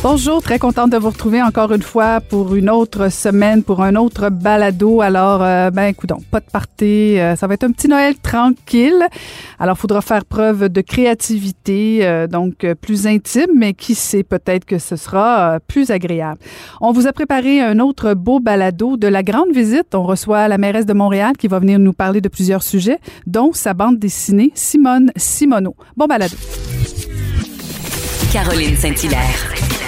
Bonjour, très contente de vous retrouver encore une fois pour une autre semaine, pour un autre balado. Alors, euh, ben, écoute, pas de party, euh, ça va être un petit Noël tranquille. Alors, faudra faire preuve de créativité, euh, donc plus intime, mais qui sait, peut-être que ce sera plus agréable. On vous a préparé un autre beau balado de la grande visite. On reçoit la mairesse de Montréal qui va venir nous parler de plusieurs sujets, dont sa bande dessinée Simone Simoneau. Bon balado. Caroline Saint-Hilaire.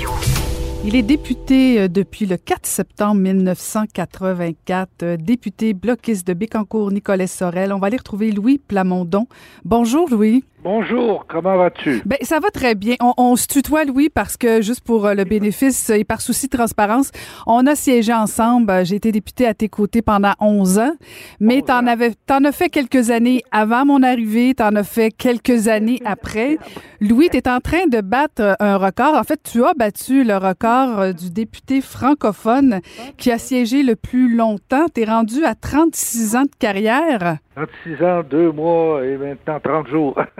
Il est député euh, depuis le 4 septembre 1984, euh, député bloquiste de Bécancour, Nicolas Sorel. On va aller retrouver Louis Plamondon. Bonjour Louis. Bonjour, comment vas-tu? Ben, ça va très bien. On, se tutoie, Louis, parce que juste pour euh, le bénéfice et par souci de transparence, on a siégé ensemble. J'ai été député à tes côtés pendant 11 ans, mais t'en avais, t'en as fait quelques années avant mon arrivée, t'en as fait quelques années après. Louis, tu es en train de battre un record. En fait, tu as battu le record euh, du député francophone qui a siégé le plus longtemps. Tu es rendu à 36 ans de carrière. 36 ans, 2 mois et maintenant 30 jours.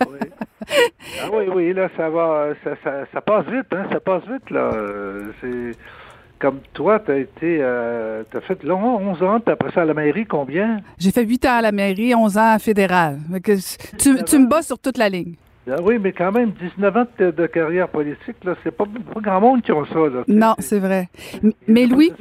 oui. Ah oui, oui, là, ça va, ça, ça, passe vite, hein, ça passe vite, là. C'est comme toi, tu as été, euh, tu as fait long, 11 ans, puis après ça à la mairie, combien? J'ai fait 8 ans à la mairie, 11 ans à fédéral. Tu, tu me bats sur toute la ligne. Ah oui, mais quand même, 19 ans de, carrière politique, là, c'est pas, pas, grand monde qui a ça. Là, non, c'est vrai. Mais Louis,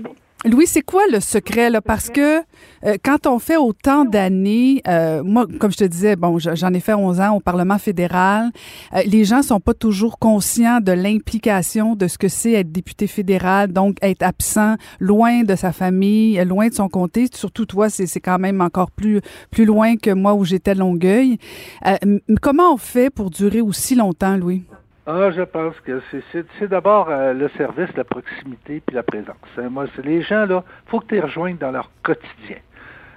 Louis, c'est quoi le secret là? Parce que euh, quand on fait autant d'années, euh, moi, comme je te disais, bon, j'en ai fait 11 ans au Parlement fédéral. Euh, les gens sont pas toujours conscients de l'implication de ce que c'est être député fédéral, donc être absent, loin de sa famille, loin de son comté. Surtout toi, c'est quand même encore plus plus loin que moi où j'étais Longueuil. comment on fait pour durer aussi longtemps, Louis? Ah, je pense que c'est d'abord euh, le service, la proximité puis la présence. Hein, moi, c'est les gens là, faut que tu les rejoignes dans leur quotidien.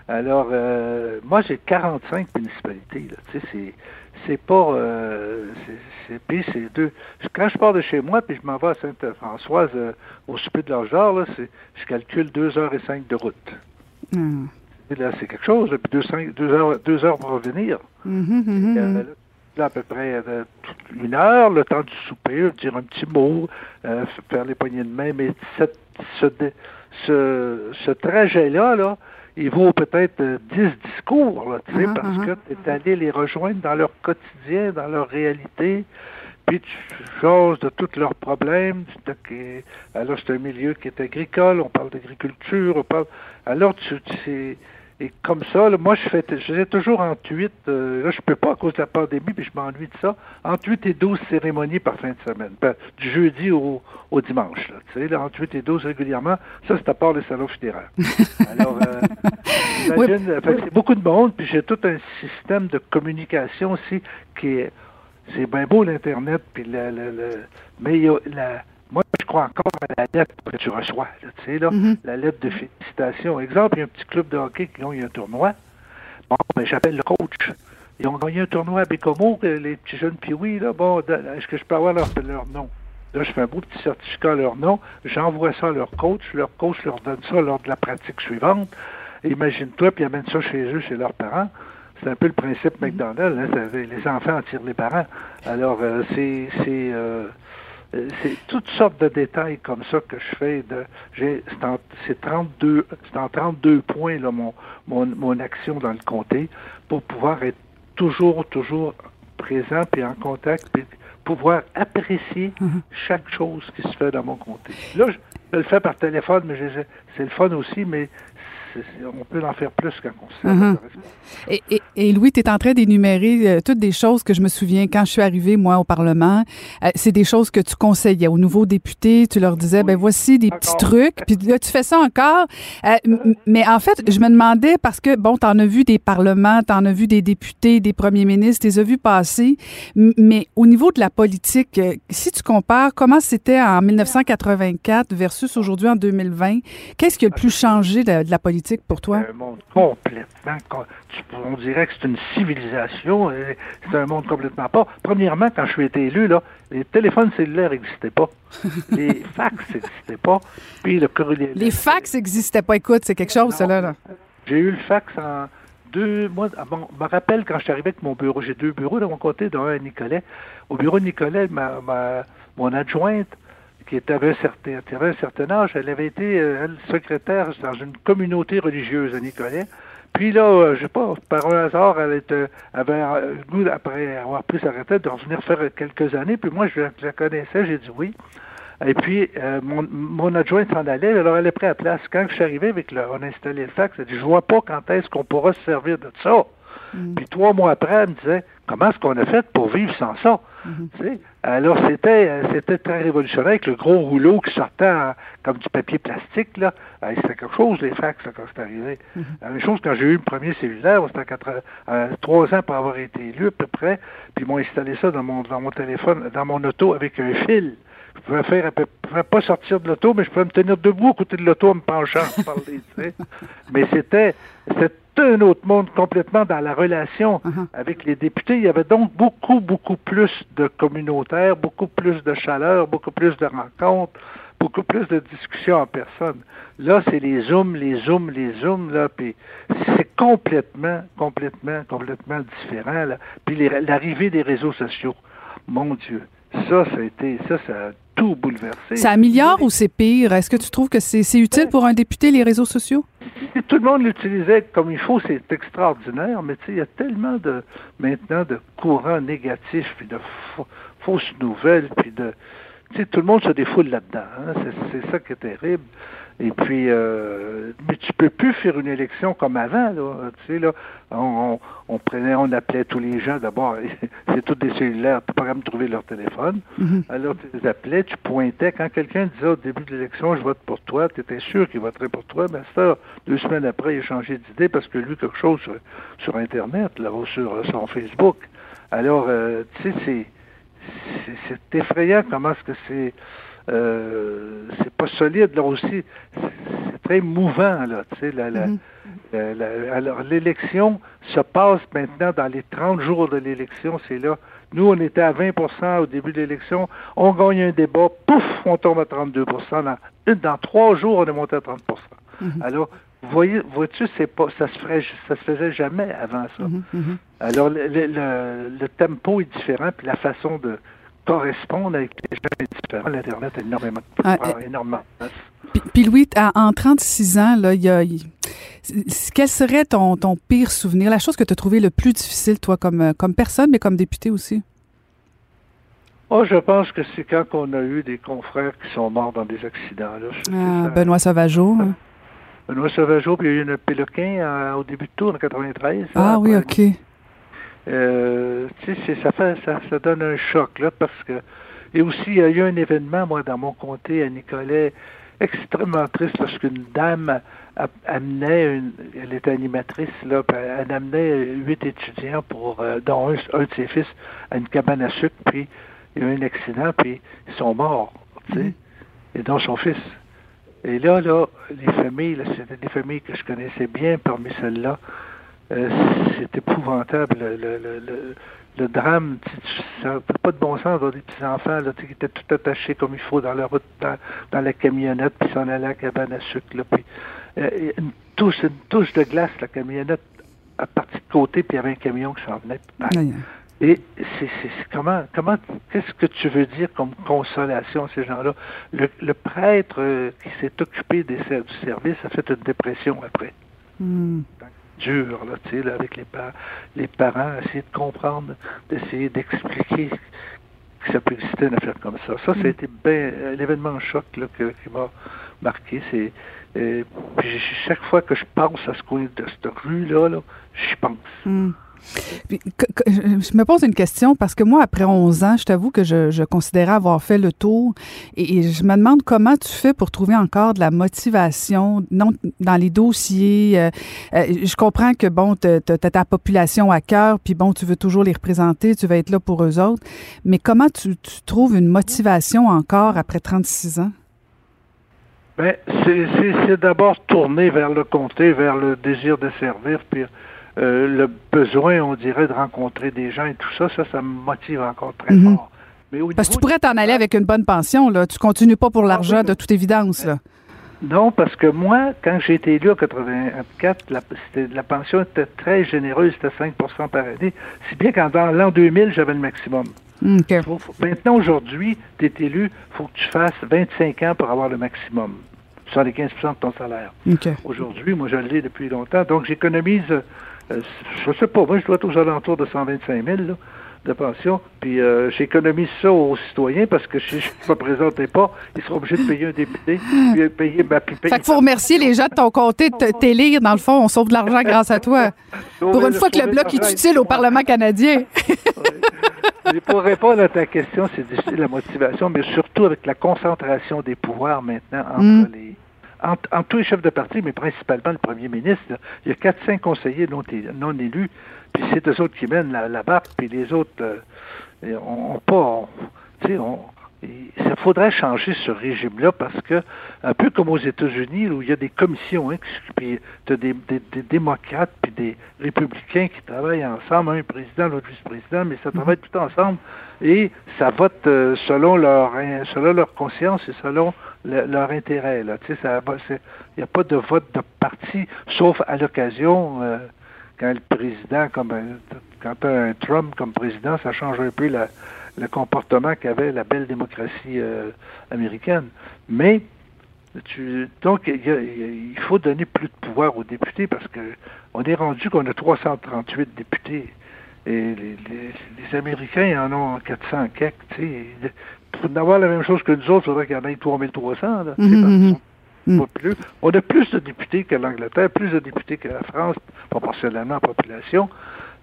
Alors, euh, moi, j'ai 45 municipalités. Là, tu sais, c'est c'est pas, euh, c'est puis c'est deux. Quand je pars de chez moi puis je m'en vais à Sainte-Françoise au souper de leur genre, là, je calcule deux heures et cinq de route. Hmm. là, c'est quelque chose. Puis deux, deux, heures, deux heures pour revenir. Mm-hmm, à peu près euh, une heure, le temps du souper, dire un petit mot, euh, faire les poignées de main, mais cette, ce, ce, trajet-là, là, il vaut peut-être euh, dix discours, là, uh-huh, parce uh-huh. que tu es allé les rejoindre dans leur quotidien, dans leur réalité, puis tu choses de tous leurs problèmes. Alors, c'est un milieu qui est agricole, on parle d'agriculture, on parle... Alors, tu, tu et comme ça, moi, je fais, je faisais toujours entre 8, euh, là, je peux pas à cause de la pandémie, puis je m'ennuie de ça, entre 8 et 12 cérémonies par fin de semaine, ben, du jeudi au, au dimanche, là, tu sais, là, entre 8 et 12 régulièrement, ça, c'est à part les salons funéraires. Alors, euh, imagine, c'est beaucoup de monde, puis j'ai tout un système de communication aussi qui est, c'est bien beau l'Internet, puis le, le, le, mais il y a la moi, je crois encore à la lettre que tu reçois, tu sais, là, mm-hmm. la lettre de félicitations. Exemple, il y a un petit club de hockey qui a eu un tournoi. Bon, ben, j'appelle le coach. Ils ont gagné un tournoi à Bécomo, les petits jeunes oui, là. Bon, est-ce que je peux avoir leur, leur nom? Là, je fais un beau petit certificat à leur nom, j'envoie ça à leur coach, leur coach leur donne ça lors de la pratique suivante. Imagine-toi, puis ils amènent ça chez eux, chez leurs parents. C'est un peu le principe McDonald's, hein, les enfants en tirent les parents. Alors, euh, c'est c'est euh, c'est toutes sortes de détails comme ça que je fais. De, j'ai, c'est, en, c'est 32, c'est en 32 points là, mon, mon, mon action dans le comté pour pouvoir être toujours, toujours présent puis en contact puis pouvoir apprécier chaque chose qui se fait dans mon comté. Là, je, je le fais par téléphone, mais je- c'est le fun aussi, mais on peut en faire plus quand on Mhm. Et, et- et Louis, tu es en train d'énumérer euh, toutes des choses que je me souviens quand je suis arrivée, moi, au Parlement. Euh, c'est des choses que tu conseillais aux nouveaux députés. Tu leur disais, ben voici des petits trucs. Puis là, tu fais ça encore. Euh, mais en fait, je me demandais, parce que, bon, tu en as vu des parlements, tu en as vu des députés, des premiers ministres, tu les as vus passer. Mais au niveau de la politique, si tu compares comment c'était en 1984 versus aujourd'hui en 2020, qu'est-ce qui a le plus changé de, de la politique? Pour toi? C'est un monde complètement. On dirait que c'est une civilisation. C'est un monde complètement pas. Premièrement, quand je suis été élu, là, les téléphones cellulaires n'existaient pas. Les fax n'existaient pas. Puis le courrier. Les fax n'existaient pas. Écoute, c'est quelque chose, ça, là. J'ai eu le fax en deux mois. ah je me rappelle quand je suis arrivé avec mon bureau. J'ai deux bureaux dans mon côté, dont un à Nicolet. Au bureau de Nicolet, ma, ma- mon adjointe, qui était avait un certain, avait un certain âge, elle avait été euh, elle, secrétaire dans une communauté religieuse à Nicolet. Puis là, euh, je sais pas, par un hasard, elle était, avait euh, le goût, après avoir pris sa retraite, de revenir faire quelques années. Puis moi, je, la- connaissais, j'ai dit oui. Et puis, euh, mon, mon adjointe s'en allait, alors elle est pris à place. Quand je suis arrivé avec le, on a installé le fax, elle dit, je vois pas quand est-ce qu'on pourra se servir de ça. Puis trois mois après, elle me disait, comment est-ce qu'on a fait pour vivre sans ça? Sais? Alors, c'était, euh, c'était très révolutionnaire avec le gros rouleau qui sortait comme du papier plastique, là. C'était quelque chose, les fax, là, quand c'est arrivé. La même chose quand j'ai eu le premier cellulaire, c'était euh, trois ans pour avoir été élu, à peu près. Puis ils m'ont installé ça dans mon, dans mon téléphone, dans mon auto avec un fil. Je pouvais faire un peu, je pouvais pas sortir de l'auto, mais je pouvais me tenir debout à côté de l'auto en me penchant pour parler, tu sais. Mais c'était, c'était un autre monde complètement dans la relation avec les députés. Il y avait donc beaucoup, beaucoup plus de communautaires, beaucoup plus de chaleur, beaucoup plus de rencontres, beaucoup plus de discussions en personne. Là, c'est les zooms, les zooms, les zooms, là, puis c'est complètement, complètement, complètement différent, là. Puis l'arrivée des réseaux sociaux, mon Dieu, ça, ça a été, ça, ça a tout bouleversé. Ça améliore ou c'est pire? Est-ce que tu trouves que c'est c'est utile pour un député, les réseaux sociaux? Si tout le monde l'utilisait comme il faut, c'est extraordinaire, mais tu sais, il y a tellement de maintenant de courants négatifs, puis de fa- fausses nouvelles, puis de tu sais, tout le monde se défoule là-dedans. hein. C'est c'est ça qui est terrible. Et puis, euh, mais tu peux plus faire une élection comme avant, là. Tu sais, là, on, on, on prenait, on appelait tous les gens. D'abord, c'est tous des cellulaires, t'as pas capable de trouver leur téléphone. Alors, tu les appelais, tu pointais. Quand quelqu'un disait au début de l'élection, je vote pour toi, tu étais sûr qu'il voterait pour toi, mais ça, deux semaines après, il a changé d'idée parce que lui, quelque chose sur, sur Internet, là, ou sur euh, son Facebook. Alors, euh, tu sais, c'est effrayant comment est-ce que c'est euh, c'est pas solide là aussi. C'est très mouvant là tu sais la, la- alors l'élection se passe maintenant dans les 30 jours de l'élection c'est là. Nous on était à 20% au début de l'élection. On gagne un débat pouf on tombe à 32% dans, dans trois jours on est monté à 30% alors vous voyez vois-tu c'est pas ça se ferait ça se faisait jamais avant ça. Alors, le, le- le- le tempo est différent, puis la façon de correspondre avec les gens est différente. L'Internet a énormément, Ah, énormément. Puis, puis Louis, à- en 36 ans, là, il y a, il- quel serait ton, ton pire souvenir, la chose que tu as trouvé le plus difficile, toi, comme, euh, comme personne, mais comme député aussi? Oh, je pense que c'est quand on a eu des confrères qui sont morts dans des accidents. Là. Ah, Benoît Sauvageau. hein? Benoît Sauvageau, puis il y a eu une Péloquin euh, au début de tour en 93. Ah là, oui, OK. Euh, ça fait, ça, ça donne un choc là parce que et aussi il y a eu un événement moi dans mon comté à Nicolet extrêmement triste parce qu'une dame a- amenait une, elle était animatrice là, elle amenait huit étudiants pour euh, dont un, un de ses fils à une cabane à sucre puis il y a eu un accident puis ils sont morts, tu sais, et dont son fils. Et là, là, les familles, là, c'était des familles que je connaissais bien parmi celles-là. Euh, c'est épouvantable, le, le, le, drame. Ça n'a pas de bon sens d'avoir des petits-enfants là, tu sais, qui étaient tout attachés comme il faut dans la route, dans, dans la camionnette, puis s'en allaient à la cabane à sucre. Là, puis, euh, une- touche, une touche de glace, la camionnette a parti de côté, puis il y avait un camion qui s'en venait. Et c'est comment, comment, qu'est-ce que tu veux dire comme consolation à ces gens-là? Le, le prêtre euh, qui s'est occupé des, du service a fait une dépression après. Hmm. Dur, là, tu sais, là, avec les, pa- les parents, essayer de comprendre, d'essayer d'expliquer que ça peut exister une affaire comme ça. Ça, ça a été ben, l'événement choc là, que- qui m'a marqué. C'est, euh, chaque fois que je pense à ce coin de cette rue-là, là, j'y pense. Hmm. Je me pose une question parce que moi, après 11 ans, je t'avoue que je, considérais avoir fait le tour et, je me demande comment tu fais pour trouver encore de la motivation non, dans les dossiers. euh, euh, je comprends que, bon, tu as ta population à cœur, puis bon, tu veux toujours les représenter, tu veux être là pour eux autres, mais comment tu, tu trouves une motivation encore après 36 ans? C'est, c'est d'abord tourner vers le comté, vers le désir de servir, puis euh, le besoin, on dirait, de rencontrer des gens et tout ça, ça, ça me motive encore très Mhm. fort. Mais au Parce que tu pourrais t'en aller avec une bonne pension, là. Tu continues pas pour l'argent, oui. de toute évidence, là. Non, parce que moi, quand j'ai été élu en 84, la, pension était très généreuse, c'était 5% par année. Si bien qu'en l'an 2000, j'avais le maximum. OK. Faut- faut- maintenant, aujourd'hui, tu es élu, il faut que tu fasses 25 ans pour avoir le maximum. 75% de ton salaire. Aujourd'hui, moi, je l'ai depuis longtemps. Donc, j'économise, euh, je sais pas, moi, je dois être aux alentours de 125 000 là, de pension. Puis, euh, j'économise ça aux citoyens parce que si je ne me présentais pas, ils seront obligés de payer un député, puis payer ma payer Fait qu'il faut remercier les gens de ton comté de t'élire. Dans le fond, on sauve de l'argent grâce à toi. Pour une fois que le bloc est utile au Parlement canadien. Pour répondre à ta question, c'est difficile la motivation, mais surtout avec la concentration des pouvoirs maintenant entre Mm. les entre, entre tous les chefs de parti, mais principalement le premier ministre. là. Il y a quatre, cinq conseillers non, non élus, puis c'est eux autres qui mènent la, la barque, puis les autres euh, et on, pas. on- tu sais, on, il faudrait changer ce régime-là parce que, un peu comme aux États-Unis, où il y a des commissions, hein, puis tu as des, des- des démocrates puis des républicains qui travaillent ensemble, un président, l'autre vice-président, mais ça travaille tout ensemble et ça vote euh, selon leur in- selon leur conscience et selon le- leur intérêt. Là. Tu sais, Il n'y a pas de vote de parti, sauf à l'occasion, euh, quand le président, comme un- quand un Trump comme président, ça change un peu la- le comportement qu'avait la belle démocratie euh, américaine. Mais tu, donc il, faut donner plus de pouvoir aux députés parce que on est rendu qu'on a 338 députés. Et les, les- les Américains en ont 400 quelques, tu sais. Pour avoir la même chose que nous autres, il faudrait qu'il y en ait 3300, là, mhm. sont pas plus. On a plus de députés que l'Angleterre, plus de députés que la France, proportionnellement en population,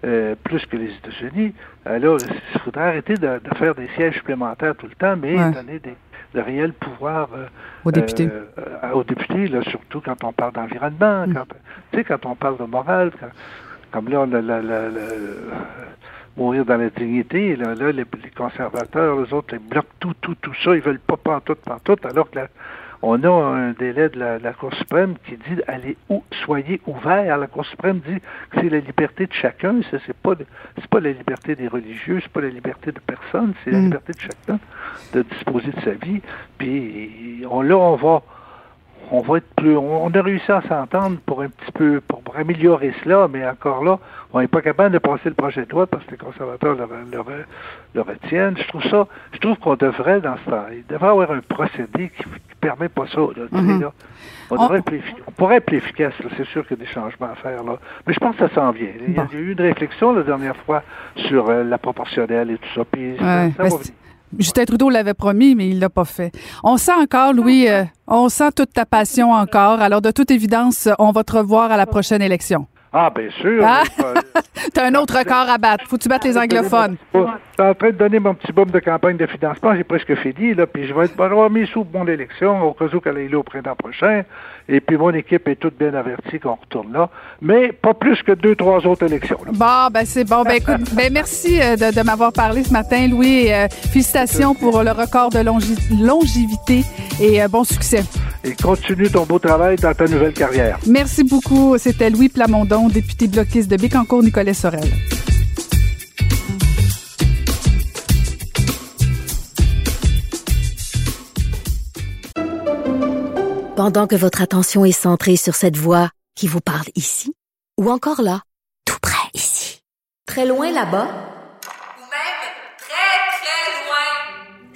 euh, plus que les États-Unis. Alors, il faudrait arrêter de, de faire des sièges supplémentaires tout le temps, mais Ouais. donner des, de réels pouvoirs euh, Aux députés. euh, aux députés, là, surtout quand on parle d'environnement, Mm. quand, tu sais, quand on parle de morale, quand- comme là, on a la, la- la- mourir dans la dignité, là, là les, les conservateurs, les autres, ils bloquent tout, tout, tout ça, ils veulent pas pantoute, pantoute, alors que la- on a un délai de la, la Cour suprême qui dit allez où soyez ouverts. La Cour suprême dit que c'est la liberté de chacun, c'est pas de- c'est pas la liberté des religieux, c'est pas la liberté de personne, c'est la Mm. liberté de chacun de disposer de sa vie. Puis on, là on va on va être plus on, a réussi à s'entendre pour un petit peu pour, pour améliorer cela, mais encore là, on n'est pas capable de passer le projet de loi parce que les conservateurs le, le, le retiennent. Je trouve ça, je trouve qu'on devrait dans ce temps, il devrait y avoir un procédé qui, qui permet pas ça. Là, Mhm. là. On, On- plus on pourrait être plus efficace, c'est sûr qu'il y a des changements à faire. Là. Mais je pense que ça s'en vient. Il y a, eu une réflexion la dernière fois sur euh, la proportionnelle et tout ça. Puis ça- Ouais, ça va venir. Justin Trudeau l'avait promis, mais il l'a pas fait. On sent encore, Louis, euh, on sent toute ta passion encore. Alors, de toute évidence, on va te revoir à la prochaine élection. Ah, bien sûr. Ah! T'as un autre record à battre. Faut que tu battes les anglophones? Je suis en train de donner mon petit boom de campagne de financement. J'ai presque fini, là, puis je vais être, avoir mis sous mon élection au cas où qu'elle est là au printemps prochain. Et puis mon équipe est toute bien avertie qu'on retourne là. Mais pas plus que deux, trois autres élections. là. Bon, ben c'est bon. Ben écoute, ben merci euh, de, de m'avoir parlé ce matin, Louis. et, euh, félicitations pour le record de longi- longévité et euh, bon succès. Et continue ton beau travail dans ta nouvelle carrière. Merci beaucoup. C'était Louis Plamondon, député bloquiste de Bécancour-Nicolet-Sorel. Pendant que votre attention est centrée sur cette voix qui vous parle ici ou encore là, tout près ici. Très loin là-bas Ou même très, très loin.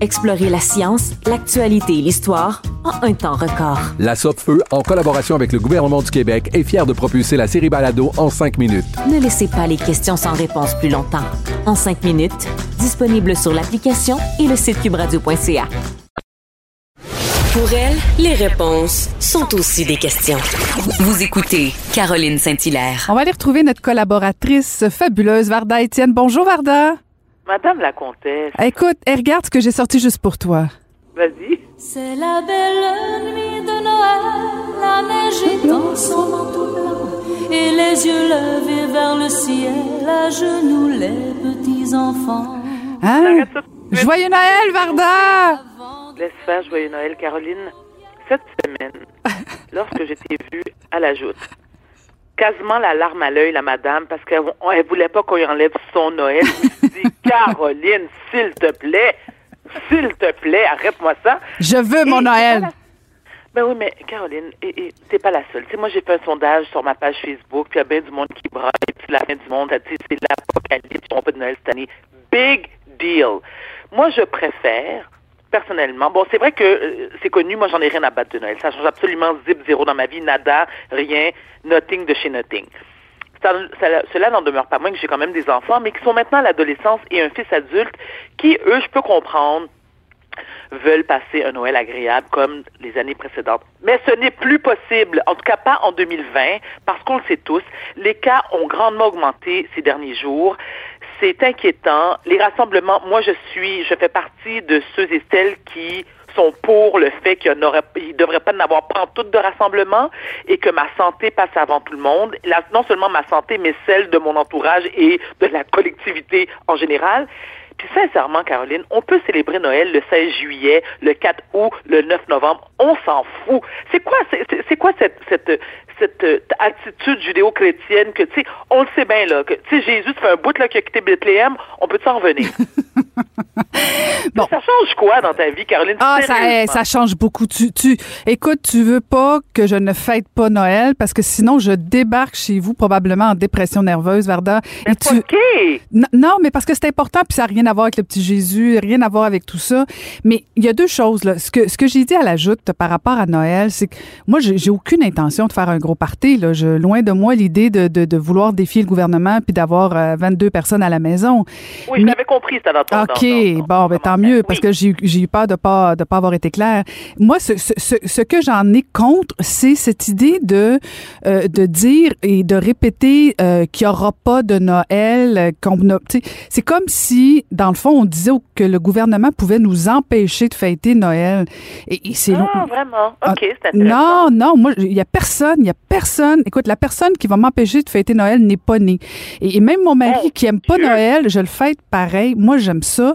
Explorez la science, l'actualité et l'histoire en un temps record. La Feu, en collaboration avec le gouvernement du Québec, est fière de propulser la série Balado en cinq minutes. Ne laissez pas les questions sans réponse plus longtemps. En 5 minutes, disponible sur l'application et le site cubradio.ca. Pour elle, les réponses sont aussi des questions. Vous écoutez Caroline Saint-Hilaire. On va aller retrouver notre collaboratrice fabuleuse, Varda Étienne. Bonjour, Varda. Madame la comtesse, Écoute, eh, regarde ce que j'ai sorti juste pour toi. vas-y. C'est la belle nuit de Noël, la neige est dans son manteau blanc, et les yeux levés vers le ciel, à genoux les petits enfants. Hein? Joyeux Noël, Varda! Laisse faire Joyeux Noël, Caroline. Cette semaine, lorsque j'étais vue à la joute, quasiment la larme à l'œil, la madame, parce qu'elle elle voulait pas qu'on lui enlève son Noël. Caroline, s'il te plaît, s'il te plaît, arrête-moi ça. Je veux mon Et Noël. la- Ben oui, mais Caroline, et, et t'es pas la seule. Tu sais, moi, j'ai fait un sondage sur ma page Facebook, puis il y a bien du monde qui braille, puis la fin du monde, c'est l'apocalypse, on pas de Noël cette année. Big deal. Moi, je préfère, personnellement, bon, c'est vrai que euh, c'est connu, moi, j'en ai rien à battre de Noël. Ça change absolument zip zéro dans ma vie, nada, rien, nothing de chez nothing. Cela n'en demeure pas moins que j'ai quand même des enfants, mais qui sont maintenant à l'adolescence et un fils adulte qui, eux, je peux comprendre, veulent passer un Noël agréable comme les années précédentes. Mais ce n'est plus possible, en tout cas pas en 2020, parce qu'on le sait tous, les cas ont grandement augmenté ces derniers jours. C'est inquiétant. Les rassemblements, moi je suis, je fais partie de ceux et celles qui sont pour le fait qu'il ne devrait pas n'avoir pantoute de rassemblement et que ma santé passe avant tout le monde. Non seulement ma santé, mais celle de mon entourage et de la collectivité en général. Puis sincèrement, Caroline, on peut célébrer Noël le 16 juillet, le 4 août, le 9 novembre. On s'en fout. C'est quoi, c'est quoi cette, cette, cette euh, attitude judéo-chrétienne que, tu sais, on le sait bien, là, que, tu sais, Jésus, fait un bout, là, qui a quitté Bethléem. On peut s'en revenir? Bon. Ça change quoi dans ta vie, Caroline? Ah, ça, eh, ça change beaucoup. Tu, tu, écoute, tu veux pas que je ne fête pas Noël parce que sinon je débarque chez vous probablement en dépression nerveuse, Varda. Et tu, OK! Non, mais parce que c'est important, puis ça n'a rien à voir avec le petit Jésus, rien à voir avec tout ça. Mais il y a deux choses. Là. Ce que, ce que j'ai dit à la joute par rapport à Noël, c'est que moi, j'ai aucune intention de faire un gros Là. Je, loin de moi l'idée de, de, de vouloir défier le gouvernement puis d'avoir euh, 22 personnes à la maison. Oui, je l'avais compris, c'était dans ton OK, dans- dans- bon, ben, tant mieux, parce que j'ai eu- peur de pas de pas avoir été clair. Moi, ce, ce, ce, ce que j'en ai contre, c'est cette idée de euh, de dire et de répéter euh, qu'il y aura pas de Noël. euh, c'est comme si, dans le fond, on disait que le gouvernement pouvait nous empêcher de fêter Noël. Et, et c'est long- Ah, vraiment? Ah, OK, c'est intéressant. non, non, moi, il y a personne, il y a personne. Écoute, la personne qui va m'empêcher de fêter Noël n'est pas née. Et, et même mon mari Oh, qui aime pas Dieu. Noël, je le fête pareil. Moi, j'aime ça.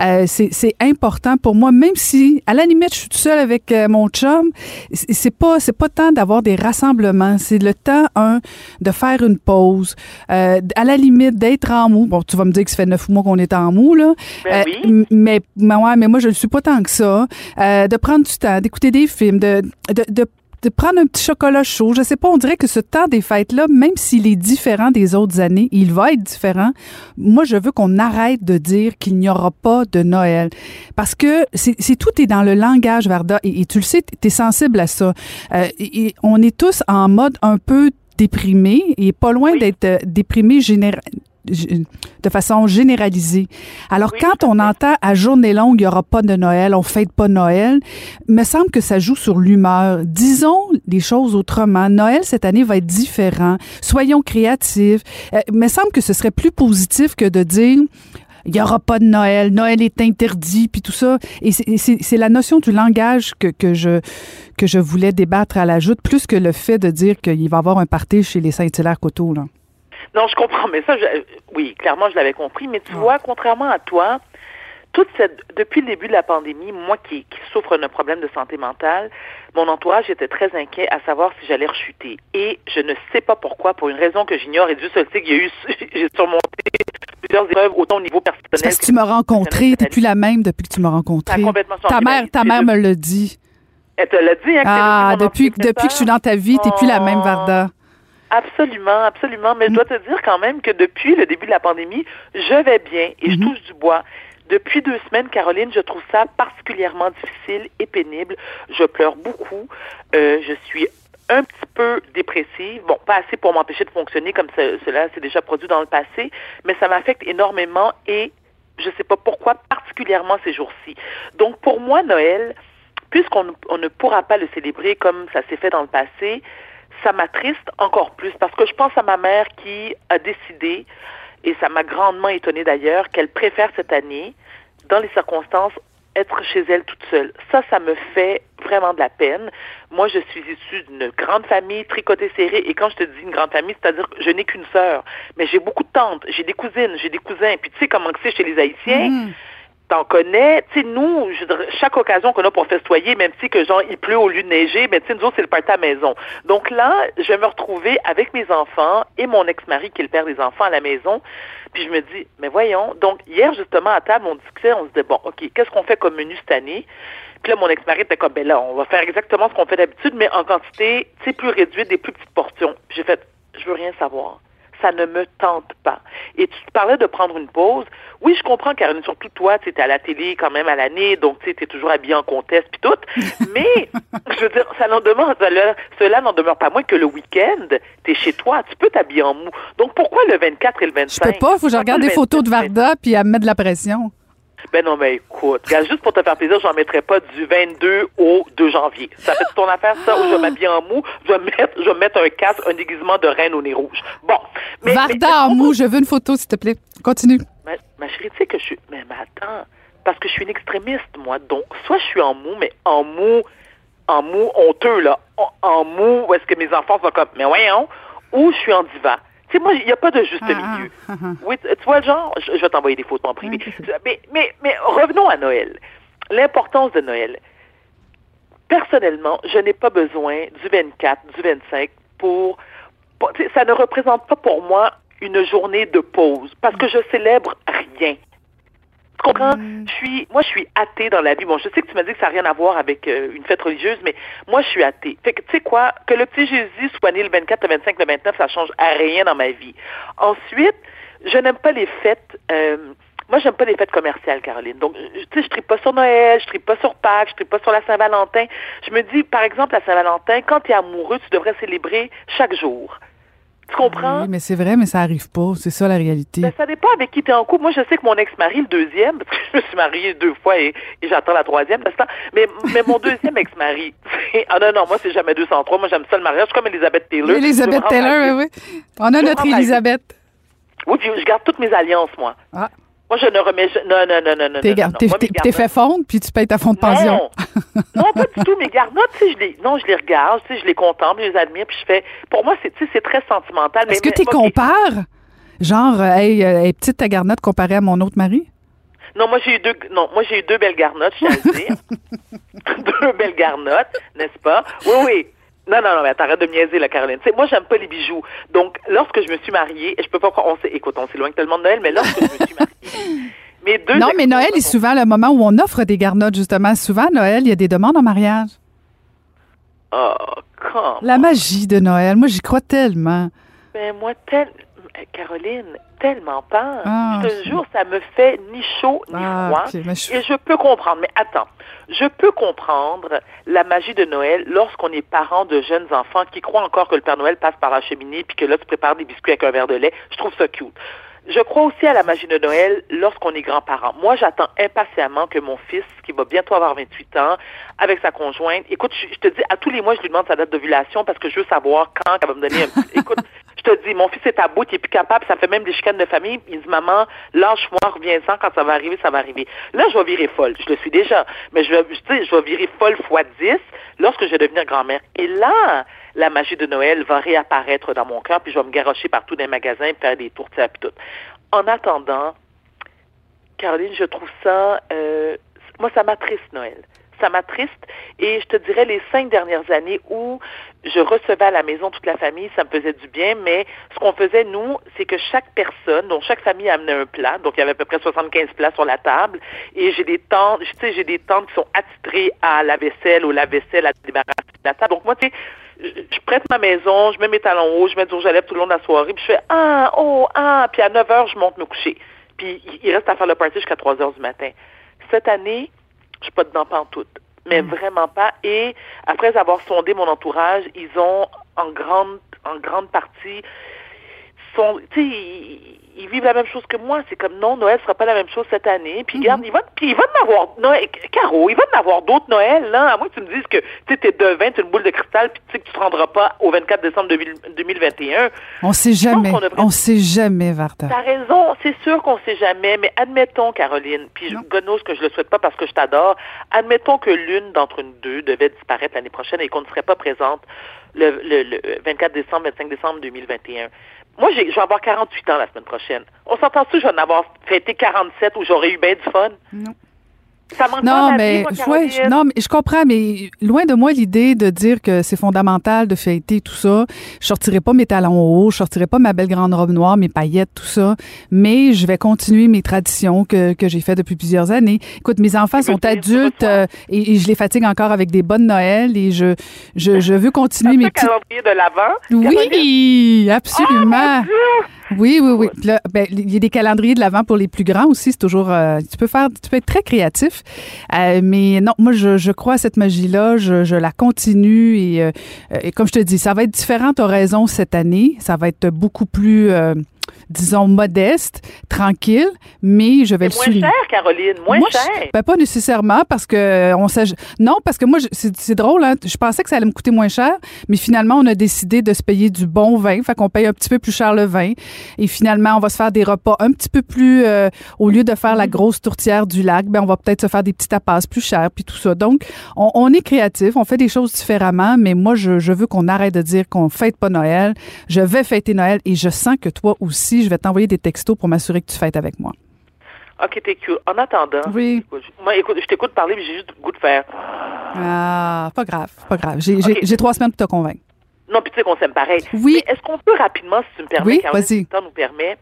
Euh, c'est c'est important pour moi, même si, à la limite, je suis toute seule avec euh, mon chum. C'est pas, c'est pas tant d'avoir des rassemblements. C'est le temps, un, de faire une pause. Euh, à la limite, d'être en mou. Bon, tu vas me dire que ça fait neuf mois qu'on est en mou, là. Ben Euh, oui. mais, mais ouais, mais moi, je ne suis pas tant que ça. Euh, de prendre du temps, d'écouter des films, de, de, de, de prendre un petit chocolat chaud. Je sais pas, on dirait que ce temps des fêtes-là, même s'il est différent des autres années, il va être différent. Moi, je veux qu'on arrête de dire qu'il n'y aura pas de Noël. Parce que c'est tout est dans le langage, Varda, et, et tu le sais, tu es sensible à ça. Euh, et, et on est tous en mode un peu déprimé et pas loin Oui. d'être euh, déprimé général de façon généralisée. Alors, Oui, quand on entend à journée longue, il n'y aura pas de Noël, on fête pas Noël, me semble que ça joue sur l'humeur. Disons les choses autrement. Noël, cette année, va être différent. Soyons créatifs. Euh, me semble que ce serait plus positif que de dire il y aura pas de Noël, Noël est interdit, puis tout ça. Et c'est- la notion du langage que, que je que je voulais débattre à la joute, plus que le fait de dire qu'il va y avoir un party chez les Saint-Hilaire-Coteau, là. Non, je comprends, mais ça, je- oui, clairement, je l'avais compris. Mais tu vois, contrairement à toi, toute cette, depuis le début de la pandémie, moi qui, qui souffre d'un problème de santé mentale, mon entourage était très inquiet à savoir si j'allais rechuter. Et je ne sais pas pourquoi, pour une raison que j'ignore, et Dieu seul sait qu'il y a eu, j'ai surmonté plusieurs épreuves, autant au niveau personnel. Parce que tu m'as rencontré, t'es plus la même depuis que tu m'as rencontré. Complètement Ta mère, ta mère me l'a dit. Elle te l'a dit, hein, que Ah, depuis, depuis que je suis dans ta vie, t'es plus la même Oh. Varda. Absolument, absolument. Mais je dois te dire quand même que depuis le début de la pandémie, je vais bien et je touche du bois. Depuis deux semaines, Caroline, je trouve ça particulièrement difficile et pénible. Je pleure beaucoup. Euh, je suis un petit peu dépressive. Bon, pas assez pour m'empêcher de fonctionner comme ce- cela s'est déjà produit dans le passé, mais ça m'affecte énormément et je ne sais pas pourquoi, particulièrement ces jours-ci. Donc, pour moi, Noël, puisqu'on ne- on ne pourra pas le célébrer comme ça s'est fait dans le passé, ça m'attriste encore plus parce que je pense à ma mère qui a décidé, et ça m'a grandement étonnée d'ailleurs, qu'elle préfère cette année, dans les circonstances, être chez elle toute seule. Ça, ça me fait vraiment de la peine. Moi, je suis issue d'une grande famille, tricotée serrée, et quand je te dis une grande famille, c'est-à-dire que je n'ai qu'une sœur, mais j'ai beaucoup de tantes, j'ai des cousines, j'ai des cousins, puis tu sais comment c'est chez les Haïtiens, t'en connais. Tu sais, nous, chaque occasion qu'on a pour festoyer, même si que genre il pleut au lieu de neiger, mais tu nous autres, c'est le party à la maison. Donc là, je me retrouver avec mes enfants et mon ex-mari qui est le père des enfants à la maison. Puis je me dis, mais voyons. Donc hier, justement, à table, on discutait, on se disait, bon, OK, qu'est-ce qu'on fait comme menu cette année? Puis là, mon ex-mari était comme, ben là, on va faire exactement ce qu'on fait d'habitude, mais en quantité, tu sais, plus réduite, des plus petites portions. J'ai fait, je veux rien savoir ça ne me tente pas. Et tu parlais de prendre une pause. Oui, je comprends, Caroline, surtout toi, tu es à la télé quand même à l'année, donc tu es toujours habillée en comtesse puis tout. Mais, je veux dire, ça n'en demeure, cela, n'en demeure pas moins que le week-end, tu es chez toi, tu peux t'habiller en mou. Donc pourquoi le 24 et le 25? Je peux pas, faut que je regarde des photos de 27? Varda puis elle me met de la pression. Ben non, mais écoute, regarde, juste pour te faire plaisir, j'en mettrai pas du 22 au 2 janvier. Ça fait ton affaire, ça, où je vais m'habiller en mou, je vais mettre, je vais mettre un casque, un déguisement de reine au nez rouge. Bon. Mais, Varda mais- en mou, je veux une photo, s'il te plaît. Continue. Ma, ma chérie, tu sais que je suis. Mais, mais attends, parce que je suis une extrémiste, moi. Donc, soit je suis en mou, mais en mou, en mou honteux, là. En, en mou, où est-ce que mes enfants sont comme, mais voyons, ou je suis en divan. Tu sais, moi, il n'y a pas de juste milieu. Oui, tu vois genre, je, je vais t'envoyer des photos en privé. Mais, mais, mais revenons à Noël. L'importance de Noël. Personnellement, je n'ai pas besoin du 24, du 25 pour... pour- ça ne représente pas pour moi une journée de pause parce que je célèbre rien. Tu comprends? Je suis, moi, je suis athée dans la vie. Bon, je sais que tu m'as dit que ça n'a rien à voir avec euh, une fête religieuse, mais moi, je suis athée. Fait que, tu sais quoi? Que le petit Jésus soit né le 24, le 25, le 29, ça change à rien dans ma vie. Ensuite, je n'aime pas les fêtes. euh, moi, j'aime pas les fêtes commerciales, Caroline. Donc, je- tu sais, je tripe pas sur Noël, je tripe pas sur Pâques, je tripe pas sur la Saint-Valentin. Je me dis, par exemple, la Saint-Valentin, quand tu es amoureux, tu devrais célébrer chaque jour. Tu comprends? Oui, mais c'est vrai, mais ça arrive pas. C'est ça la réalité. Ben, ça dépend avec qui tu es en couple. Moi, je sais que mon ex-mari, le deuxième, parce que je me suis mariée deux fois et, et j'attends la troisième mais, mais mon deuxième ex-mari, c'est- ah non, non, moi, c'est jamais 203. Moi, j'aime ça le mariage, comme Elisabeth Taylor. Elisabeth Je Taylor, oui, oui. On a Je notre Elisabeth. Oui, je garde toutes mes alliances, moi. Ah. Moi, je ne remets... Non, non, non, non, non. T'es non, non. t'es- Moi, t'es- fait fondre, puis tu payes ta fond de pension. Non, non, pas du tout. Mes garnottes, tu sais, je les, non, je les regarde, je les contemple, je les admire, puis je fais. Pour moi, c'est, c'est très sentimental. mais- Est-ce que tu compares? Genre, euh, hey, euh, hey, petite ta garnotte comparée à mon autre mari? Non, moi j'ai eu deux. Non, moi j'ai eu deux belles garnottes, je tiens à le dire. deux belles garnottes, n'est-ce pas? Oui, oui. Non, non, non, mais arrête de niaiser, la Caroline. Moi, j'aime pas les bijoux. Donc, lorsque je me suis mariée, je peux pas croire, on écoute, on s'éloigne tellement de Noël, mais lorsque je me suis mariée, mes deux non, mais Noël est souvent le moment où on offre des garnottes, justement. Souvent, Noël, il y a des demandes en mariage. Oh, come La magie de Noël, moi, j'y crois tellement. Ben moi, tel... Caroline, tellement pas. Ah, je te jure, ça me fait ni chaud ni Ah, froid. je- Et je peux comprendre. Mais attends, je peux comprendre la magie de Noël lorsqu'on est parent de jeunes enfants qui croient encore que le Père Noël passe par la cheminée puis que là, tu prépares des biscuits avec un verre de lait. Je trouve ça cute. Je crois aussi à la magie de Noël lorsqu'on est grand-parent. Moi, j'attends impatiemment que mon fils, qui va bientôt avoir 28 ans, avec sa conjointe, écoute, je, je te dis, à tous les mois, je lui demande sa date d'ovulation parce que je veux savoir quand elle va me donner un petit... Écoute, je Je te dis, mon fils est à bout, il est plus capable, ça fait même des chicanes de famille. Il dit, maman, lâche-moi, reviens-en, quand ça va arriver, ça va arriver. Là, je vais virer folle. Je le suis déjà. Mais je vais, sais, je vais virer folle fois 10 lorsque je vais devenir grand-mère. Et là, la magie de Noël va réapparaître dans mon cœur, puis je vais me garocher partout dans les magasins, faire des tourtières, puis tout. En attendant, Caroline, je trouve ça, euh, moi, ça m'attriste Noël. Ça m'attriste. Et je te dirais, les cinq dernières années où je recevais à la maison toute la famille, ça me faisait du bien, mais ce qu'on faisait, nous, c'est que chaque personne, donc chaque famille amenait un plat, donc il y avait à peu près 75 plats sur la table, et j'ai des tantes, tu sais, j'ai des tantes qui sont attitrées à la vaisselle ou la vaisselle à débarrasser de la table. Donc moi, tu sais, je prête ma maison, je mets mes talons hauts, je mets du rouge à lèvres tout le long de la soirée, puis je fais ah, oh, ah, puis à 9 heures, je monte me coucher. Puis il reste à faire le party jusqu'à 3 heures du matin. Cette année, je suis pas dedans tout, mais vraiment pas. Et après avoir sondé mon entourage, ils ont en grande, en grande partie, sont, tu sais, ils vivent la même chose que moi. C'est comme non, Noël sera pas la même chose cette année. Puis regarde, il va, puis il va en avoir Noël, Caro, il va en avoir d'autres Noël là. À moins que tu me dises que tu es devin, tu es une boule de cristal, puis tu sais que tu te rendras pas au 24 décembre 2021. On sait jamais. On, sait jamais, Varda. T'as raison, c'est sûr qu'on sait jamais. Mais admettons, Caroline, puis je gonos que je le souhaite pas parce que je t'adore. Admettons que l'une d'entre nous deux devait disparaître l'année prochaine et qu'on ne serait pas présente le, le, le 24 décembre, 25 décembre 2021 moi, je vais avoir 48 ans la semaine prochaine. On s'entend-tu, je vais en avoir fêté 47 où j'aurais eu bien du fun? Non non, mais, non, mais je comprends, mais loin de moi l'idée de dire que c'est fondamental de fêter tout ça. Je sortirai pas mes talons hauts, je sortirai pas ma belle grande robe noire, mes paillettes, tout ça, mais je vais continuer mes traditions que, que j'ai fait depuis plusieurs années. Écoute, mes enfants sont adultes euh, et, je les fatigue encore avec des bonnes Noël et je, je, je veux continuer mes petits... calendrier de l'avant? Oui, absolument. Oh, oui, oui, oui. ben, il y a des calendriers de l'avant pour les plus grands aussi. C'est toujours, euh, tu peux faire, tu peux être très créatif. Euh, mais non, moi, je, je, crois à cette magie-là. Je, je, la continue et, euh, et, comme je te dis, ça va être différent. Tu as raison cette année. Ça va être beaucoup plus disons, modeste, tranquille, mais je vais le moins cher, Caroline, moins cher. Ben, pas nécessairement parce que on sait, non, parce que moi, c'est drôle, hein, je pensais que ça allait me coûter moins cher, mais finalement, on a décidé de se payer du bon vin, fait qu'on paye un petit peu plus cher le vin, et finalement, on va se faire des repas un petit peu plus, euh, au lieu de faire la grosse tourtière du lac, ben on va peut-être se faire des petits tapas plus chers, puis tout ça. Donc, on, est créatif, on fait des choses différemment, mais moi, je, je veux qu'on arrête de dire qu'on fête pas Noël. Je vais fêter Noël, et je sens que toi aussi, je vais t'envoyer des textos pour m'assurer que tu fêtes avec moi. OK, t'es cute. En attendant, oui. moi, écoute, je t'écoute parler, mais j'ai juste le goût de faire. Ah, pas grave, pas grave. J'ai trois semaines pour te convaincre. Non, puis tu sais qu'on s'aime pareil. Oui. Est-ce qu'on peut rapidement, si tu me permets, oui, vas-y. le temps nous permet,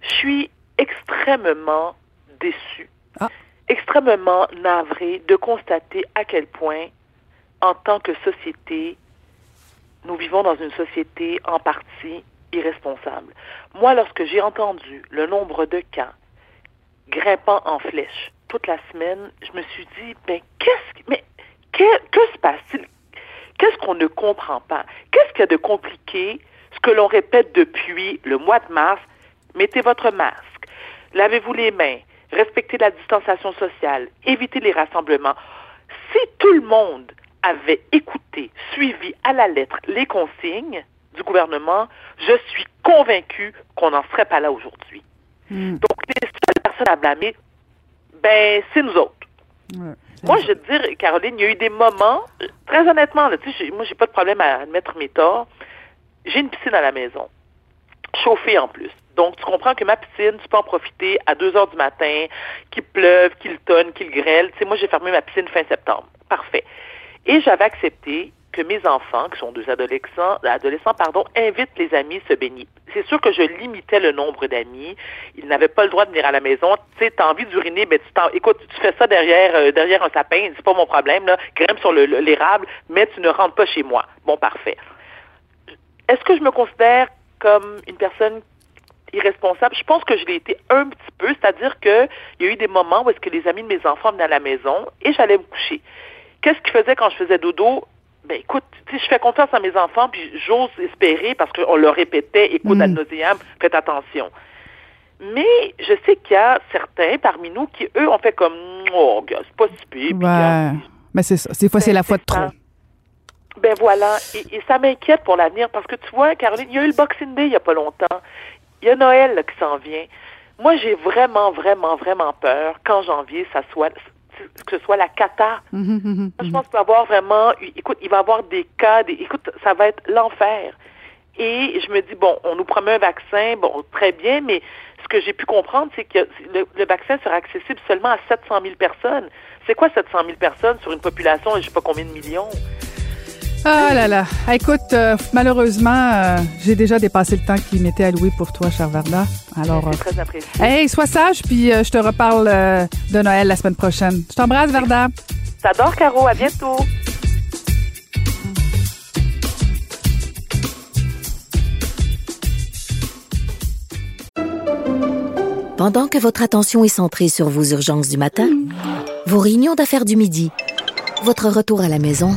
je suis extrêmement déçue, ah. extrêmement navrée de constater à quel point, en tant que société, nous vivons dans une société en partie irresponsable. Moi, lorsque j'ai entendu le nombre de cas grimpant en flèche toute la semaine, je me suis dit, ben, qu'est-ce, mais, que, se passe-t-il? Qu'est-ce qu'on ne comprend pas? Qu'est-ce qu'il y a de compliqué? Ce que l'on répète depuis le mois de mars, mettez votre masque, lavez-vous les mains, respectez la distanciation sociale, évitez les rassemblements. Si tout le monde avait écouté, suivi à la lettre les consignes, du gouvernement, je suis convaincu qu'on n'en serait pas là aujourd'hui. Hmm. Donc, les seules personnes à blâmer, ben, c'est nous autres. moi, je veux te dire, Caroline, il y a eu des moments, très honnêtement, là, tu sais, moi, j'ai pas de problème à admettre mes torts. J'ai une piscine à la maison, chauffée en plus. Donc, tu comprends que ma piscine, tu peux en profiter à 2 heures du matin, qu'il pleuve, qu'il tonne, qu'il grêle. Tu sais, moi, j'ai fermé ma piscine fin septembre. Parfait. Et j'avais accepté que mes enfants, qui sont deux adolescents, adolescents pardon, invitent les amis se baigner. C'est sûr que je limitais le nombre d'amis. Ils n'avaient pas le droit de venir à la maison. Tu sais, t'as envie d'uriner, mais tu t'en, écoute, tu fais ça derrière, euh, derrière un sapin, c'est pas mon problème, là. Grimpe sur le, l'érable, mais tu ne rentres pas chez moi. Bon, parfait. Est-ce que je me considère comme une personne irresponsable? Je pense que je l'ai été un petit peu, c'est-à-dire qu'il y a eu des moments où est-ce que les amis de mes enfants venaient à la maison et j'allais me coucher. Qu'est-ce qu'ils faisaient quand je faisais dodo? Ben écoute, je fais confiance à mes enfants, puis j'ose espérer, parce qu'on leur répétait, écoute, mm. ad faites attention. Mais je sais qu'il y a certains parmi nous qui, eux, ont fait comme, oh, c'est pas si pire. Ouais. Mais c'est ça. Des fois, c'est la fois de trop. Ben voilà, et, et ça m'inquiète pour l'avenir parce que tu vois, Caroline, il y a eu le Boxing Day il y a pas longtemps. Il y a Noël là, qui s'en vient. Moi, j'ai vraiment, vraiment, vraiment peur qu'en janvier, ça soit que ce soit la cata. Mhm, Je pense qu'il va y avoir vraiment, écoute, il va y avoir des cas, des, écoute, ça va être l'enfer. Et je me dis, bon, on nous promet un vaccin, bon, très bien, mais ce que j'ai pu comprendre, c'est que le, le vaccin sera accessible seulement à 700 000 personnes. C'est quoi 700 000 personnes sur une population, je sais pas combien de millions? Ah là là. Écoute, euh, malheureusement, euh, j'ai déjà dépassé le temps qui m'était alloué pour toi, cher Varda. Alors, C'est très apprécié. euh, hey, sois sage, puis euh, je te reparle euh, de Noël la semaine prochaine. Je t'embrasse, Varda. T'adores, Caro, à bientôt. Pendant que votre attention est centrée sur vos urgences du matin, vos réunions d'affaires du midi, votre retour à la maison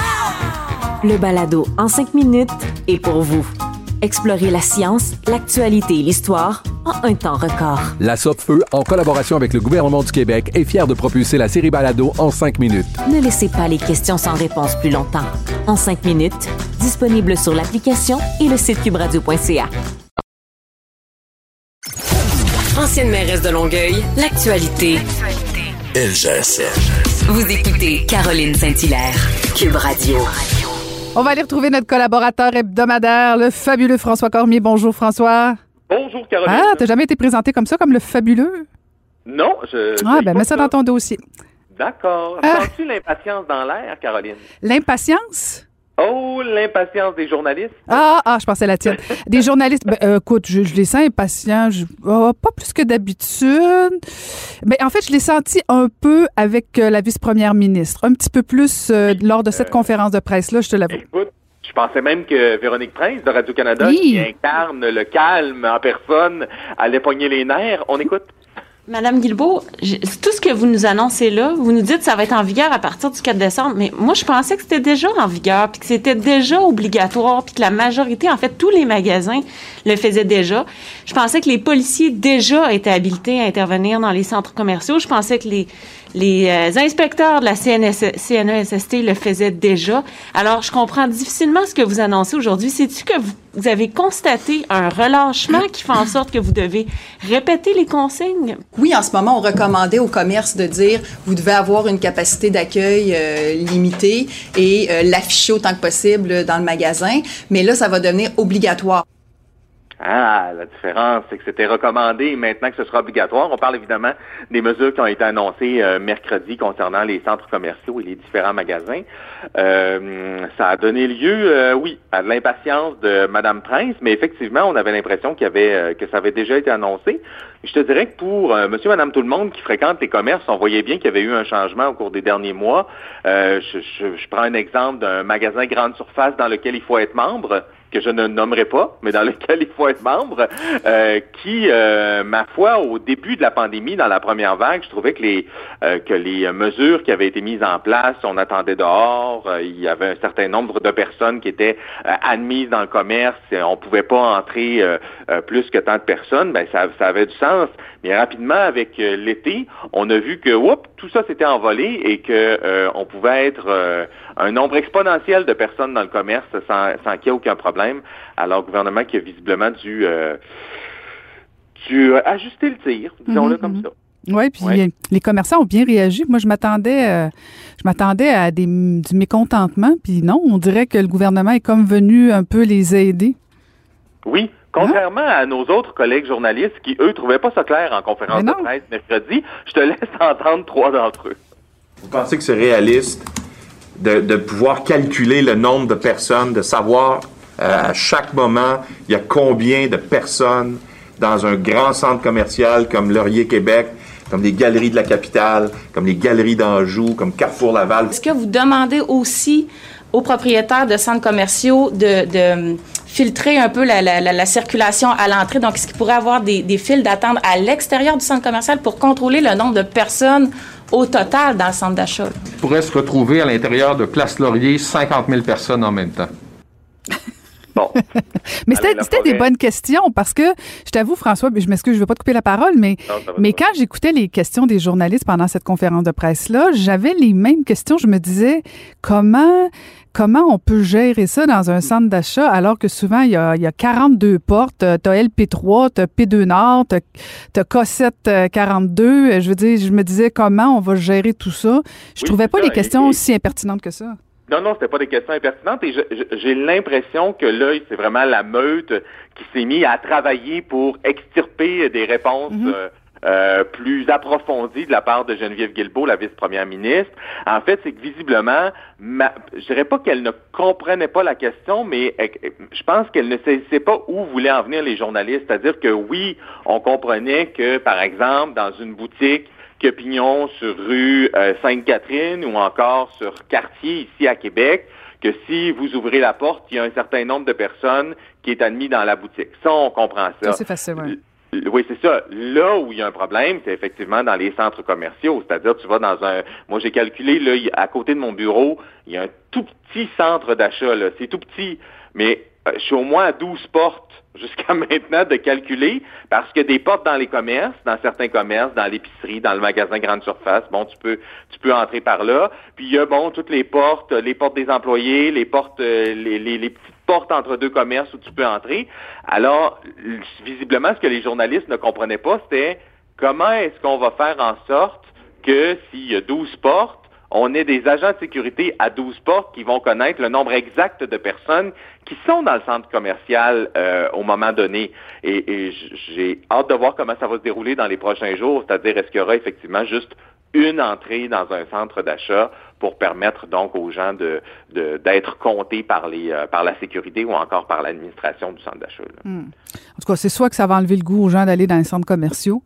Le balado en cinq minutes est pour vous. Explorez la science, l'actualité et l'histoire en un temps record. La Feu, en collaboration avec le gouvernement du Québec, est fière de propulser la série Balado en cinq minutes. Ne laissez pas les questions sans réponse plus longtemps. En cinq minutes, disponible sur l'application et le site cubradio.ca. Ancienne mairesse de Longueuil, l'actualité. Ça. Vous écoutez Caroline Saint-Hilaire, Cube Radio. On va aller retrouver notre collaborateur hebdomadaire, le fabuleux François Cormier. Bonjour, François. Bonjour, Caroline. Ah, t'as jamais été présenté comme ça, comme le fabuleux? Non, je. Ah, ben, mets ça dans ton dossier. D'accord. Ah. Sens-tu l'impatience dans l'air, Caroline? L'impatience? Oh, l'impatience des journalistes. Ah, ah, je pensais à la tienne. Des journalistes, ben, euh, écoute, je, je les sens impatients, je- oh, pas plus que d'habitude. Mais en fait, je l'ai senti un peu avec euh, la vice-première ministre, un petit peu plus euh, lors de cette conférence de presse-là, je te l'avoue. Écoute, je pensais même que Véronique Prince de Radio-Canada, Oui. qui incarne le calme en personne, allait pogner les nerfs. On écoute. Madame Guilbeault, tout ce que vous nous annoncez là, vous nous dites que ça va être en vigueur à partir du 4 décembre, mais moi, je pensais que c'était déjà en vigueur, puis que c'était déjà obligatoire, puis que la majorité, en fait, tous les magasins le faisaient déjà. Je pensais que les policiers déjà étaient habilités à intervenir dans les centres commerciaux. Je pensais que les, les euh, inspecteurs de la CNS, CNESST le faisaient déjà. Alors, je comprends difficilement ce que vous annoncez aujourd'hui. C'est-tu que vous, vous avez constaté un relâchement qui fait en sorte que vous devez répéter les consignes? Oui, en ce moment, on recommandait au commerce de dire vous devez avoir une capacité d'accueil euh, limitée et euh, l'afficher autant que possible dans le magasin. Mais là, ça va devenir obligatoire. Ah, la différence, c'est que c'était recommandé et maintenant que ce sera obligatoire. On parle évidemment des mesures qui ont été annoncées euh, mercredi concernant les centres commerciaux et les différents magasins. Euh, ça a donné lieu, euh, oui, à de l'impatience de Madame Prince, mais effectivement, on avait l'impression qu'il y avait euh, que ça avait déjà été annoncé. Je te dirais que pour euh, Monsieur, Madame, tout le monde qui fréquente les commerces, on voyait bien qu'il y avait eu un changement au cours des derniers mois. Euh, je, je- je prends un exemple d'un magasin grande surface dans lequel il faut être membre que je ne nommerai pas, mais dans lequel il faut être membre, euh, qui, euh, ma foi, au début de la pandémie, dans la première vague, je trouvais que les euh, que les mesures qui avaient été mises en place, on attendait dehors, euh, il y avait un certain nombre de personnes qui étaient euh, admises dans le commerce, et on pouvait pas entrer euh, plus que tant de personnes, ben ça, ça avait du sens. Mais rapidement, avec l'été, on a vu que oups, tout ça s'était envolé et que on pouvait être un nombre exponentiel de personnes dans le commerce sans, sans qu'il y ait aucun problème. Alors, le gouvernement qui a visiblement dû, euh, dû ajuster le tir, disons-le Mhm, comme mhm. ça. Oui, puis Ouais. les commerçants ont bien réagi. Moi, je m'attendais, euh, je m'attendais à des, du mécontentement, puis non, on dirait que le gouvernement est comme venu un peu les aider. Oui, contrairement à nos autres collègues journalistes qui, eux, trouvaient pas ça clair en conférence de presse mercredi, je te laisse entendre trois d'entre eux. Vous pensez que c'est réaliste? De, pouvoir calculer le nombre de personnes, de savoir euh, à chaque moment il y a combien de personnes dans un grand centre commercial comme Laurier Québec, comme les galeries de la capitale, comme les galeries d'Anjou, comme Carrefour Laval. Est-ce que vous demandez aussi aux propriétaires de centres commerciaux de, filtrer un peu la, circulation à l'entrée? Donc, est-ce qu'il pourrait avoir des, des files d'attente à l'extérieur du centre commercial pour contrôler le nombre de personnes au total dans le centre d'achat? Il pourrait se retrouver à l'intérieur de Place Laurier 50 000 personnes en même temps. Bon. mais c'était des bonnes questions parce que, je t'avoue, François, je m'excuse, je ne veux pas te couper la parole, mais, non, mais quand j'écoutais les questions des journalistes pendant cette conférence de presse-là, j'avais les mêmes questions. Je me disais, comment comment on peut gérer ça dans un centre d'achat alors que souvent, il y a, il y a 42 portes, tu as LP3, tu as P2 Nord, tu as, K7 42. Je veux dire, je me disais comment on va gérer tout ça. Je Oui, trouvais pas ça. les questions et- aussi impertinentes que ça. Non, non, c'était pas des questions impertinentes et j'ai l'impression que là, c'est vraiment la meute qui s'est mise à travailler pour extirper des réponses euh, euh, plus approfondies de la part de Geneviève Guilbeault, la vice-première ministre. En fait, c'est que visiblement, ma, je dirais pas qu'elle ne comprenait pas la question, mais je pense qu'elle ne saisissait pas où voulaient en venir les journalistes. C'est-à-dire que oui, on comprenait que, par exemple, dans une boutique que Pignon sur rue euh, Sainte-Catherine ou encore sur Cartier ici à Québec, que si vous ouvrez la porte, il y a un certain nombre de personnes qui est admis dans la boutique. Ça, on comprend ça. C'est facile. Oui, c'est ça. Là où il y a un problème, c'est effectivement dans les centres commerciaux. C'est-à-dire, tu vas dans un... Moi, j'ai calculé, là, à côté de mon bureau, il y a un tout petit centre d'achat, là. C'est tout petit. Mais euh, je suis au moins à 12 portes jusqu'à maintenant de calculer parce que des portes dans les commerces, dans certains commerces, dans l'épicerie, dans le magasin grande surface, bon, tu peux tu peux entrer par là. Puis il y a bon toutes les portes, les portes des employés, les portes euh, les, les, les petites entre deux commerces où tu peux entrer. Alors visiblement ce que les journalistes ne comprenaient pas, c'était comment est-ce qu'on va faire en sorte que s'il y a 12 portes on ait des agents de sécurité à 12 portes qui vont connaître le nombre exact de personnes qui sont dans le centre commercial euh, au moment donné. Et, et j'ai hâte de voir comment ça va se dérouler dans les prochains jours, c'est-à-dire est-ce qu'il y aura effectivement juste une entrée dans un centre d'achat pour permettre donc aux gens de d'être comptés par les euh, par la sécurité ou encore par l'administration du centre d'achat. Hmm. En tout cas, c'est soit que ça va enlever le goût aux gens d'aller dans les centres commerciaux,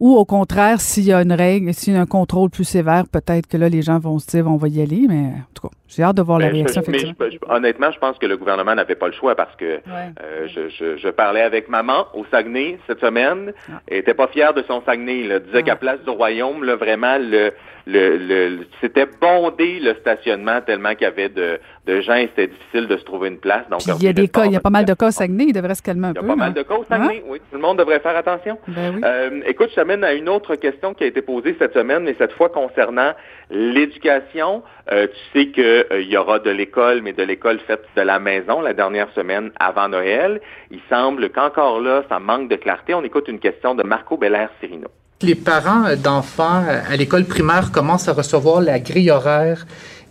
ou au contraire, s'il y a une règle, s'il y a un contrôle plus sévère, peut-être que là, les gens vont se dire, on va y aller, mais en tout cas, j'ai hâte de voir la Ben, réaction, je- mais effectivement. je- je- honnêtement, je pense que le gouvernement n'avait pas le choix parce que euh, je, je- je parlais avec maman au Saguenay cette semaine. Ah. Elle était pas fière de son Saguenay. Elle disait qu'à Place du Royaume, là, vraiment, le, le, le- le- c'était bondé le stationnement tellement qu'il y avait de, de gens et c'était difficile de se trouver une place. Donc, il y a des cas, il y a pas mal de cas au Saguenay, il devrait se calmer un il y a peu. pas mal là. de cas au Saguenay, oui. Tout le monde devrait faire attention. Ben oui. Euh, écoute, je t'amène à une autre question qui a été posée cette semaine, mais cette fois concernant l'éducation. Euh, tu sais qu'il y aura de l'école, mais de l'école faite de la maison la dernière semaine avant Noël. Il semble qu'encore là, ça manque de clarté. On écoute une question de Marco Belair-Sirino. Les parents d'enfants à l'école primaire commencent à recevoir la grille horaire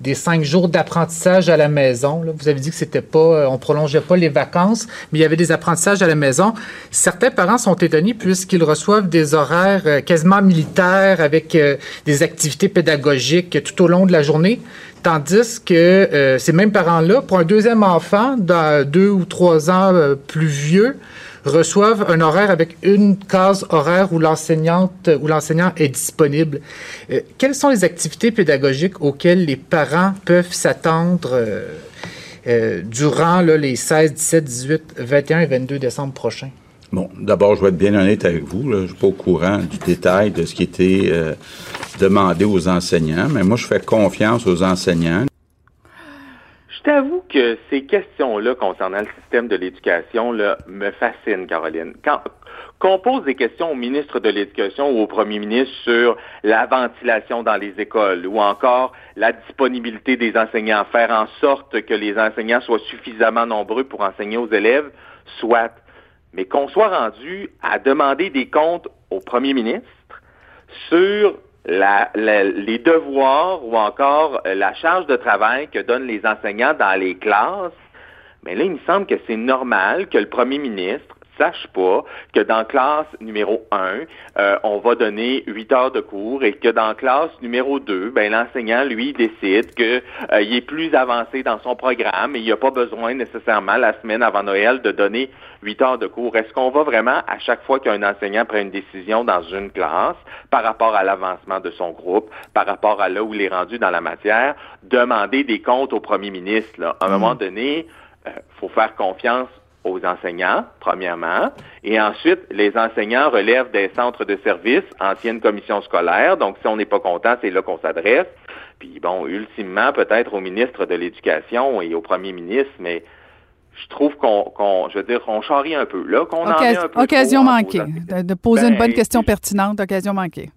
des cinq jours d'apprentissage à la maison. Vous avez dit que c'était pas, euh, on prolongeait pas les vacances, mais il y avait des apprentissages à la maison. Certains parents sont étonnés puisqu'ils reçoivent des horaires euh, quasiment militaires avec euh, des activités pédagogiques tout au long de la journée. Tandis que euh, ces mêmes parents-là, pour un deuxième enfant, dans deux ou trois ans euh, plus vieux, reçoivent un horaire avec une case horaire où l'enseignante ou l'enseignant est disponible. Euh, quelles sont les activités pédagogiques auxquelles les parents peuvent s'attendre durant là, les 16, 17, 18, 21 et 22 décembre prochains? Bon, d'abord, je vais être bien honnête avec vous. là. Je ne suis pas au courant du détail de ce qui était euh, demandé aux enseignants, mais moi, je fais confiance aux enseignants. Je t'avoue que ces questions-là concernant le système de l'éducation me fascinent, Caroline. Quand qu'on pose des questions au ministre de l'Éducation ou au premier ministre sur la ventilation dans les écoles ou encore la disponibilité des enseignants, faire en sorte que les enseignants soient suffisamment nombreux pour enseigner aux élèves, soit. Mais qu'on soit rendu à demander des comptes au premier ministre sur les devoirs ou encore euh, la charge de travail que donnent les enseignants dans les classes, mais là, il me semble que c'est normal que le premier ministre sache pas que dans classe numéro 1, euh, on va donner 8 heures de cours et que dans classe numéro 2, ben, l'enseignant, lui, décide qu'il euh, est plus avancé dans son programme et il n'y a pas besoin nécessairement la semaine avant Noël de donner 8 heures de cours. Est-ce qu'on va vraiment, à chaque fois qu'un enseignant prend une décision dans une classe par rapport à l'avancement de son groupe, par rapport à là où il est rendu dans la matière, demander des comptes au premier ministre? Là? À un moment donné, il faut faire confiance aux enseignants, premièrement, et ensuite, les enseignants relèvent des centres de services, anciennes commissions scolaires, donc si on n'est pas content, c'est là qu'on s'adresse. Puis bon, ultimement, peut-être au ministre de l'Éducation et au premier ministre, mais je trouve qu'on, qu'on je veux dire, on charrie un peu, là, qu'on en est un peu occasion trop manquée. De, de poser une Ben, bonne question pertinente, occasion manquée.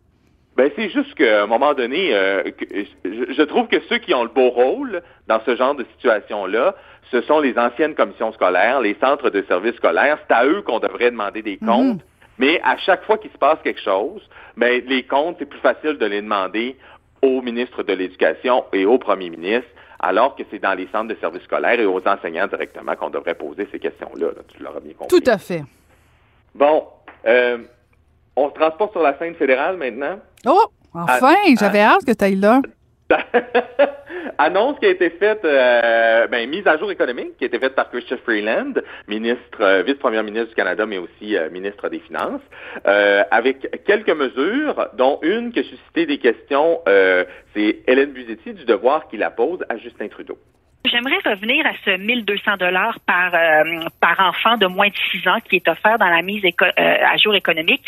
Ben, c'est juste qu'à un moment donné, euh, que- je, je trouve que ceux qui ont le beau rôle dans ce genre de situation-là, ce sont les anciennes commissions scolaires, les centres de services scolaires. C'est à eux qu'on devrait demander des comptes. Mais à chaque fois qu'il se passe quelque chose, ben, les comptes, c'est plus facile de les demander au ministre de l'Éducation et au premier ministre, alors que c'est dans les centres de services scolaires et aux enseignants directement qu'on devrait poser ces questions-là. là. Tu l'auras bien compris. Tout à fait. Bon, euh, on se transporte sur la scène fédérale maintenant? Oh, enfin, Ah, j'avais hâte que tu ailles là. Annonce qui a été faite, euh, ben, mise à jour économique, qui a été faite par Christian Freeland, ministre, euh, vice-premier ministre du Canada, mais aussi euh, ministre des Finances, euh, avec quelques mesures, dont une qui a suscité des questions, c'est Hélène Buzetti du devoir qui la pose à Justin Trudeau. J'aimerais revenir à ce 1200 dollars par euh, par enfant de moins de 6 ans qui est offert dans la mise éco- euh, à jour économique.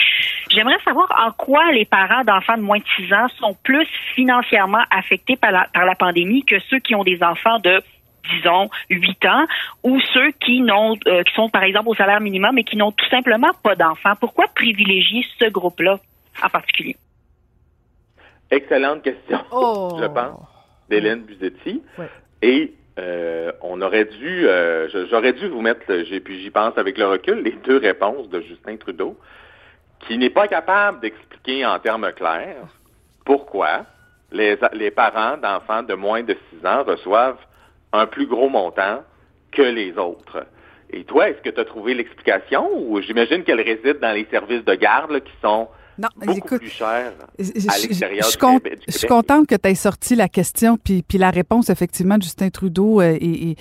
J'aimerais savoir en quoi les parents d'enfants de moins de 6 ans sont plus financièrement affectés par la, par la pandémie que ceux qui ont des enfants de disons 8 ans ou ceux qui n'ont euh, qui sont par exemple au salaire minimum et qui n'ont tout simplement pas d'enfants. Pourquoi privilégier ce groupe-là en particulier? Excellente question, Oh. je pense, d'Hélène Buzetti. Et euh, on aurait dû, euh, j'aurais dû vous mettre, puis j'y pense avec le recul, les deux réponses de Justin Trudeau, qui n'est pas capable d'expliquer en termes clairs pourquoi les, parents d'enfants de moins de 6 ans reçoivent un plus gros montant que les autres. Et toi, est-ce que tu as trouvé l'explication ou j'imagine qu'elle réside dans les services de garde qui sont Non, beaucoup écoute, plus Je, à je- l'extérieur je du suis Québec- je contente que tu aies sorti la question, puis, puis la réponse, effectivement, de Justin Trudeau euh, est, est-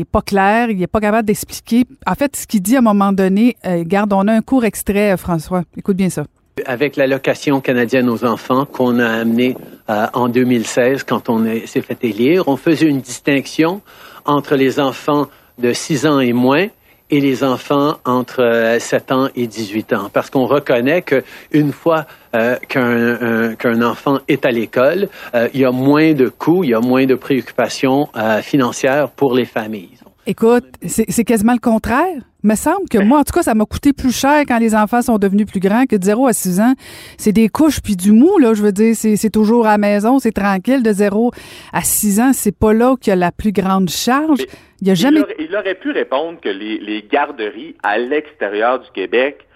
est pas claire. Il n'est pas capable d'expliquer. En fait, ce qu'il dit à un moment donné, euh, garde, on a un court extrait, euh, François. Écoute bien ça. Avec l'allocation canadienne aux enfants qu'on a amenée euh, en 2016 quand on est- s'est fait élire, on faisait une distinction entre les enfants de 6 ans et moins et les enfants entre euh, 7 ans et 18 ans. Parce qu'on reconnaît que une fois euh, qu'un un- qu'un enfant est à l'école, euh, il y a moins de coûts, il y a moins de préoccupations euh, financières pour les familles. Écoute, c'est quasiment le contraire. Il me semble que moi, en tout cas, ça m'a coûté plus cher quand les enfants sont devenus plus grands que de 0 à 6 ans. C'est des couches puis du mou, là, je veux dire. C'est toujours à la maison, c'est tranquille. De 0 à 6 ans, c'est pas là qu'il y a la plus grande charge. Il y a jamais... Il aurait, il aurait pu répondre que les, les garderies à l'extérieur du Québec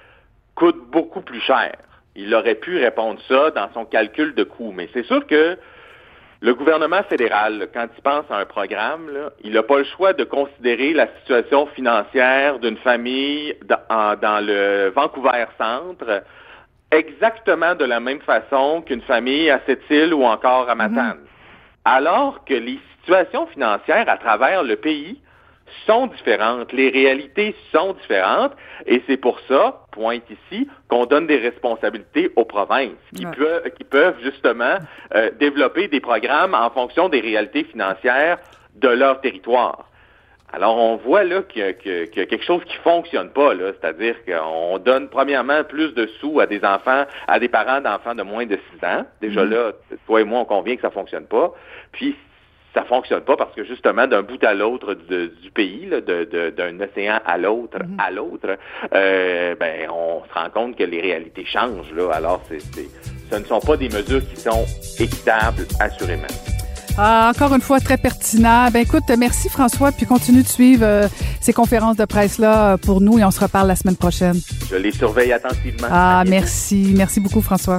coûtent beaucoup plus cher. Il aurait pu répondre ça dans son calcul de coût. Mais c'est sûr que le gouvernement fédéral, quand il pense à un programme, là, il n'a pas le choix de considérer la situation financière d'une famille dans, le Vancouver Centre exactement de la même façon qu'une famille à Sept-Îles ou encore à Matane. Alors que les situations financières à travers le pays sont différentes, les réalités sont différentes, et c'est pour ça, pointe ici, qu'on donne des responsabilités aux provinces, qui, Ouais. qui peuvent justement euh, développer des programmes en fonction des réalités financières de leur territoire. Alors, on voit là qu'il y, a y a quelque chose qui fonctionne pas, là. C'est-à-dire qu'on donne premièrement plus de sous à des enfants, à des parents d'enfants de moins de 6 ans. Déjà Mhm. là, toi et moi, on convient que ça fonctionne pas. Puis, ça fonctionne pas parce que justement, d'un bout à l'autre du pays, là, de- de- d'un océan à l'autre, à l'autre, euh, ben, on se rend compte que les réalités changent, là. Alors, c'est, c'est- ce ne sont pas des mesures qui sont équitables, assurément. Ah, encore une fois, très pertinent. Ben écoute, merci François, puis continue de suivre euh, ces conférences de presse-là euh, pour nous et on se reparle la semaine prochaine. Je les surveille attentivement. Ah, merci. Merci beaucoup, François.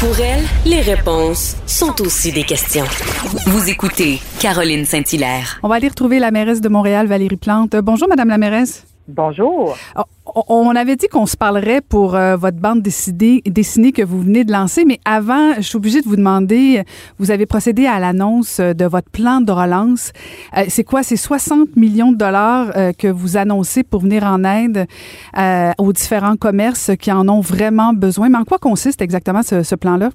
Pour elle, les réponses sont aussi des questions. Vous écoutez Caroline Saint-Hilaire. On va aller retrouver la mairesse de Montréal, Valérie Plante. Bonjour, Madame la mairesse. Bonjour. Oh, On avait dit qu'on se parlerait pour euh, votre bande dessinée, que vous venez de lancer, mais avant, je suis obligée de vous demander, vous avez procédé à l'annonce de votre plan de relance. Euh, c'est quoi? C'est 60 millions de dollars euh, que vous annoncez pour venir en aide euh, aux différents commerces qui en ont vraiment besoin. Mais en quoi consiste exactement ce plan-là?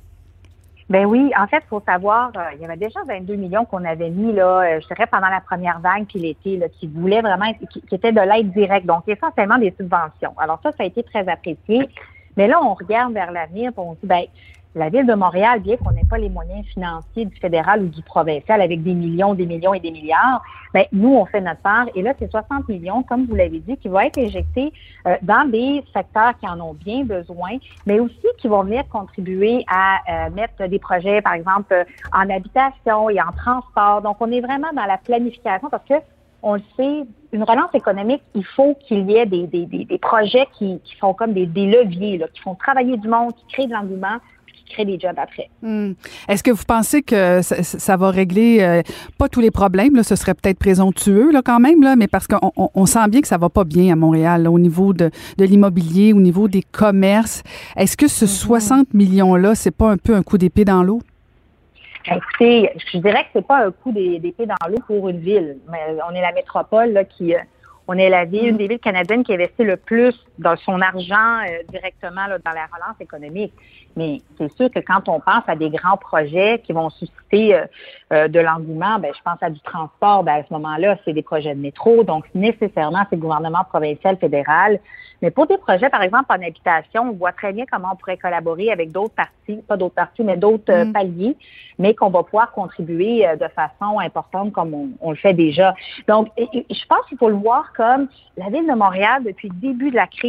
Ben oui, en fait, il faut savoir, euh, il y avait déjà 22 millions qu'on avait mis là, euh, je dirais pendant la première vague puis l'été, là, qui voulaient vraiment, être- qui, qui était de l'aide directe, donc essentiellement des subventions. Alors ça, ça a été très apprécié. Mais là, on regarde vers l'avenir, on dit, ben la ville de Montréal, bien qu'on n'ait pas les moyens financiers du fédéral ou du provincial avec des millions, des millions et des milliards, ben nous, on fait notre part. Et là, c'est 60 millions, comme vous l'avez dit, qui vont être injectés euh, dans des secteurs qui en ont bien besoin, mais aussi qui vont venir contribuer à euh, mettre des projets, par exemple, euh, en habitation et en transport. Donc, on est vraiment dans la planification parce que on le sait, une relance économique, il faut qu'il y ait des, des, des, des projets qui, qui sont comme des, des leviers, là, qui font travailler du monde, qui créent de l'engouement, des jobs après. Hmm. Est-ce que vous pensez que ça, ça va régler euh, pas tous les problèmes? Là, ce serait peut-être présomptueux là, quand même, là, mais parce qu'on on, on sent bien que ça va pas bien à Montréal là, au niveau de, de l'immobilier, au niveau des commerces. Est-ce que ce 60 millions-là, c'est pas un peu un coup d'épée dans l'eau? Écoutez, je dirais que c'est pas un coup d'é- d'épée dans l'eau pour une ville. Mais on est la métropole là, qui, euh, on est la ville, une des villes canadiennes qui investit le plus dans son argent euh, directement là, dans la relance économique. Mais c'est sûr que quand on pense à des grands projets qui vont susciter euh, euh, de l'engouement, ben, je pense à du transport. Ben, à ce moment-là, c'est des projets de métro. Donc, nécessairement, c'est le gouvernement provincial, fédéral. Mais pour des projets, par exemple, en habitation, on voit très bien comment on pourrait collaborer avec d'autres parties, pas d'autres parties, mais d'autres euh, paliers, mais qu'on va pouvoir contribuer euh, de façon importante comme on, on le fait déjà. Donc, et- et je pense qu'il faut le voir comme la ville de Montréal, depuis le début de la crise,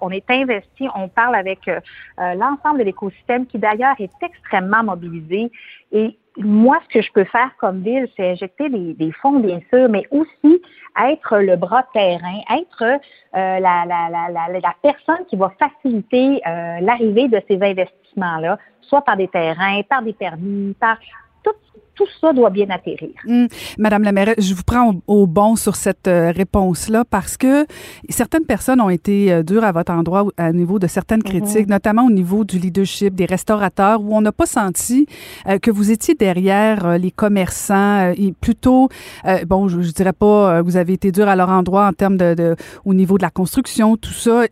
on est investi, on parle avec euh, euh, l'ensemble de l'écosystème qui d'ailleurs est extrêmement mobilisé. Et moi, ce que je peux faire comme ville, c'est injecter des, fonds, bien sûr, mais aussi être le bras terrain, être euh, la, personne qui va faciliter l'arrivée de ces investissements-là, soit par des terrains, par des permis, par tout, tout ça doit bien atterrir. Hmm. Madame la mairesse, je vous prends au, au bon sur cette euh, réponse-là parce que certaines personnes ont été euh, dures à votre endroit au- à niveau de certaines critiques, notamment au niveau du leadership des restaurateurs, où on n'a pas senti euh, que vous étiez derrière euh, les commerçants et plutôt, euh, bon, je, je dirais pas, vous avez été dur à leur endroit en termes de, de- au niveau de la construction, tout ça.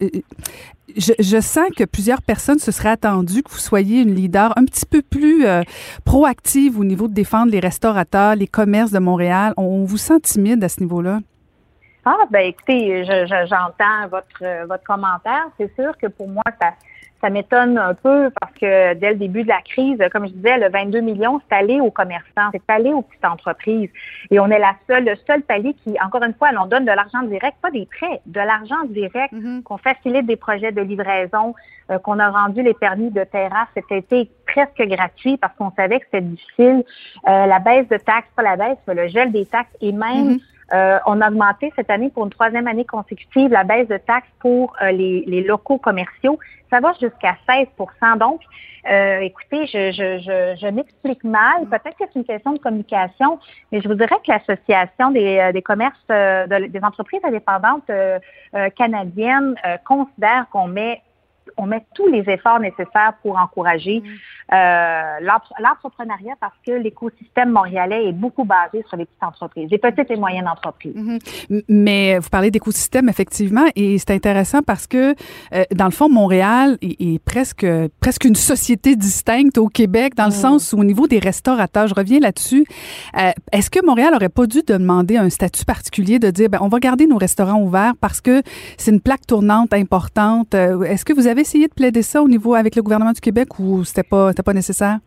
Je, je sens que plusieurs personnes se seraient attendues que vous soyez une leader un petit peu plus euh, proactive au niveau de défendre les restaurateurs, les commerces de Montréal. On, vous sent timide à ce niveau-là? Ah, ben écoutez, je- je- j'entends votre euh, votre commentaire. C'est sûr que pour moi, ça ça m'étonne un peu parce que dès le début de la crise, comme je disais, le 22 millions, c'est allé aux commerçants, c'est allé aux petites entreprises. Et on est la seule, le seul palier qui, encore une fois, on donne de l'argent direct, pas des prêts, de l'argent direct, qu'on facilite des projets de livraison, euh, qu'on a rendu les permis de terrasse cet été presque gratuits parce qu'on savait que c'était difficile. Euh, la baisse de taxes, pas la baisse, mais le gel des taxes et même euh, on a augmenté cette année pour une troisième année consécutive la baisse de taxes pour euh, les, locaux commerciaux. Ça va jusqu'à 16% Donc, euh, écoutez, je, je, je, je m'explique mal. Peut-être que c'est une question de communication, mais je vous dirais que l'Association des, euh, commerces, euh, de- des entreprises indépendantes canadiennes considère qu'on met on met tous les efforts nécessaires pour encourager euh, l'empre- l'entrepreneuriat parce que l'écosystème montréalais est beaucoup basé sur les petites entreprises, les petites et moyennes entreprises. M- Mais vous parlez d'écosystème, effectivement, et c'est intéressant parce que, euh, dans le fond, Montréal est, est presque, presque une société distincte au Québec, dans le sens où, au niveau des restaurateurs, je reviens là-dessus, euh, est-ce que Montréal aurait pas dû demander un statut particulier de dire, ben, on va garder nos restaurants ouverts parce que c'est une plaque tournante importante? Euh, Est-ce que vous avez essayé de plaider ça au niveau avec le gouvernement du Québec ou c'était pas, c'était pas nécessaire?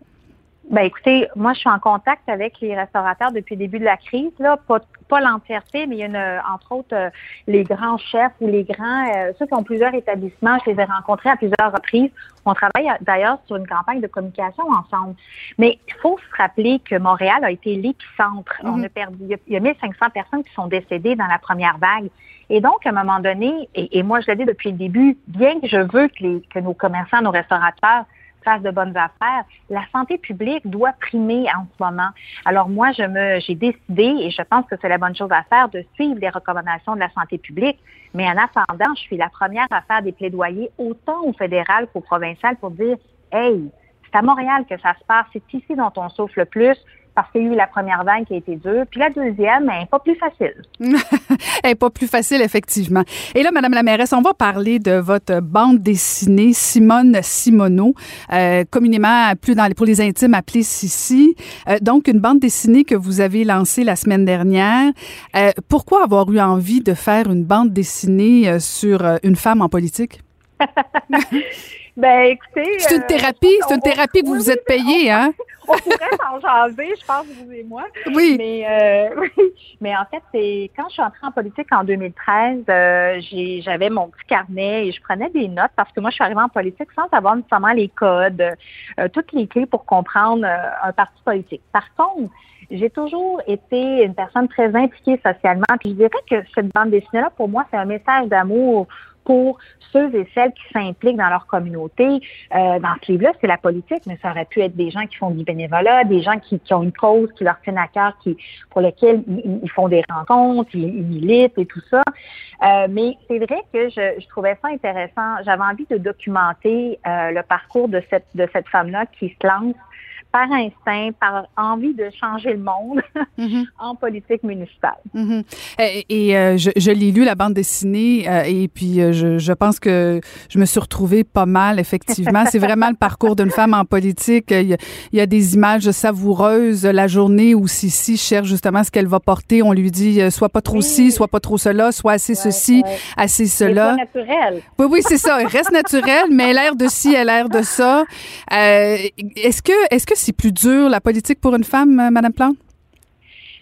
Ben écoutez, moi je suis en contact avec les restaurateurs depuis le début de la crise, là, pas, pas l'entièreté, mais il y a une, entre autres euh, les grands chefs ou les grands, euh, ceux qui ont plusieurs établissements, je les ai rencontrés à plusieurs reprises. On travaille euh, d'ailleurs sur une campagne de communication ensemble. Mais il faut se rappeler que Montréal a été l'épicentre. On a perdu, il y a- il y a 1500 personnes qui sont décédées dans la première vague. Et donc, à un moment donné, et, moi je l'ai dit depuis le début, bien que je veux que, que nos commerçants, nos restaurateurs fassent de bonnes affaires, la santé publique doit primer en ce moment. Alors moi, je me, j'ai décidé, et je pense que c'est la bonne chose à faire, de suivre les recommandations de la santé publique. Mais en attendant, je suis la première à faire des plaidoyers autant au fédéral qu'au provincial pour dire, hey, c'est à Montréal que ça se passe, c'est ici dont on souffle le plus parce qu'il y a eu la première vague qui a été dure, puis la deuxième, elle est pas plus facile. Elle est pas plus facile, effectivement. Et là, Madame la mairesse, on va parler de votre bande dessinée Simone Simoneau, euh, communément plus dans, pour les intimes appelée Sissi. Euh, donc, une bande dessinée que vous avez lancée la semaine dernière. Euh, pourquoi avoir eu envie de faire une bande dessinée sur une femme en politique? Ben, écoutez. C'est une thérapie, c'est une thérapie que vous vous êtes payé, hein? On pourrait s'en jaser, je pense, vous et moi. Oui. Mais, euh, oui. Mais en fait, c'est quand je suis entrée en politique en 2013, euh, j'avais mon petit carnet et je prenais des notes parce que moi, je suis arrivée en politique sans savoir nécessairement les codes, euh, toutes les clés pour comprendre euh, un parti politique. Par contre, j'ai toujours été une personne très impliquée socialement. Puis je dirais que cette bande dessinée-là, pour moi, c'est un message d'amour pour ceux et celles qui s'impliquent dans leur communauté. Euh, dans ce livre-là, c'est la politique, mais ça aurait pu être des gens qui font du bénévolat, des gens qui, qui ont une cause qui leur tient à cœur, qui, pour lesquels ils, ils font des rencontres, ils, ils militent et tout ça. Euh, mais c'est vrai que je, je trouvais ça intéressant. J'avais envie de documenter euh, le parcours de cette, de cette femme-là qui se lance par instinct, par envie de changer le monde en politique municipale. Mhm. Et, et, euh, je, je l'ai lu, la bande dessinée, euh, et puis euh, je, je pense que je me suis retrouvée pas mal, effectivement. C'est vraiment le parcours d'une femme en politique. Il y, a, il y a des images savoureuses. La journée où Sissi cherche justement ce qu'elle va porter, on lui dit euh, soit pas trop ci, soit pas trop cela, soit assez ceci, assez cela. C'est naturel. Oui, oui, c'est ça. Elle reste naturel, mais l'air de ci, elle l'air de ça. Euh, est-ce que, est-ce que c'est plus dur la politique pour une femme, euh, Madame Plante?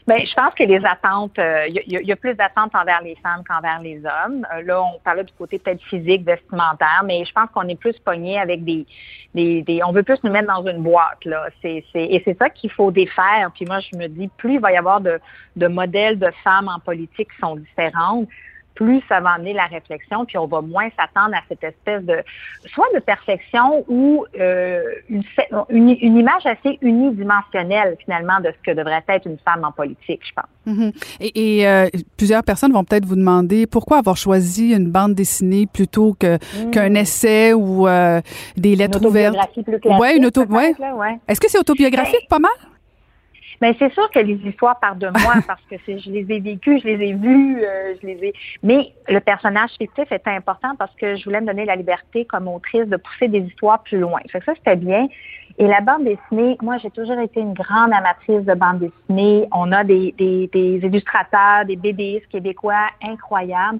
Ben, je pense que les attentes, euh, il il y a plus d'attentes envers les femmes qu'envers les hommes. Euh, là, on parlait du côté peut-être physique, vestimentaire, mais je pense qu'on est plus pogné avec des, des, on veut plus nous mettre dans une boîte là. Et c'est ça qu'il faut défaire. Puis moi, je me dis, plus il va y avoir de, de modèles de femmes en politique qui sont différentes, plus ça va amener la réflexion, puis on va moins s'attendre à cette espèce de soit de perfection ou euh, une, une, une image assez unidimensionnelle finalement de ce que devrait être une femme en politique, je pense. Mhm. Et, et, euh, plusieurs personnes vont peut-être vous demander pourquoi avoir choisi une bande dessinée plutôt que qu'un essai ou euh, des lettres ouvertes. autobiographie plus ouais, une auto. Ouais. Est-ce que c'est autobiographique, pas mal? Mais c'est sûr que les histoires partent de moi parce que je les ai vécues, je les ai vues, euh, je les ai. Mais le personnage fictif était important parce que je voulais me donner la liberté comme autrice de pousser des histoires plus loin. Fait que ça c'était bien. Et la bande dessinée, moi j'ai toujours été une grande amatrice de bande dessinée. On a des, des, des illustrateurs, des BDistes québécois incroyables.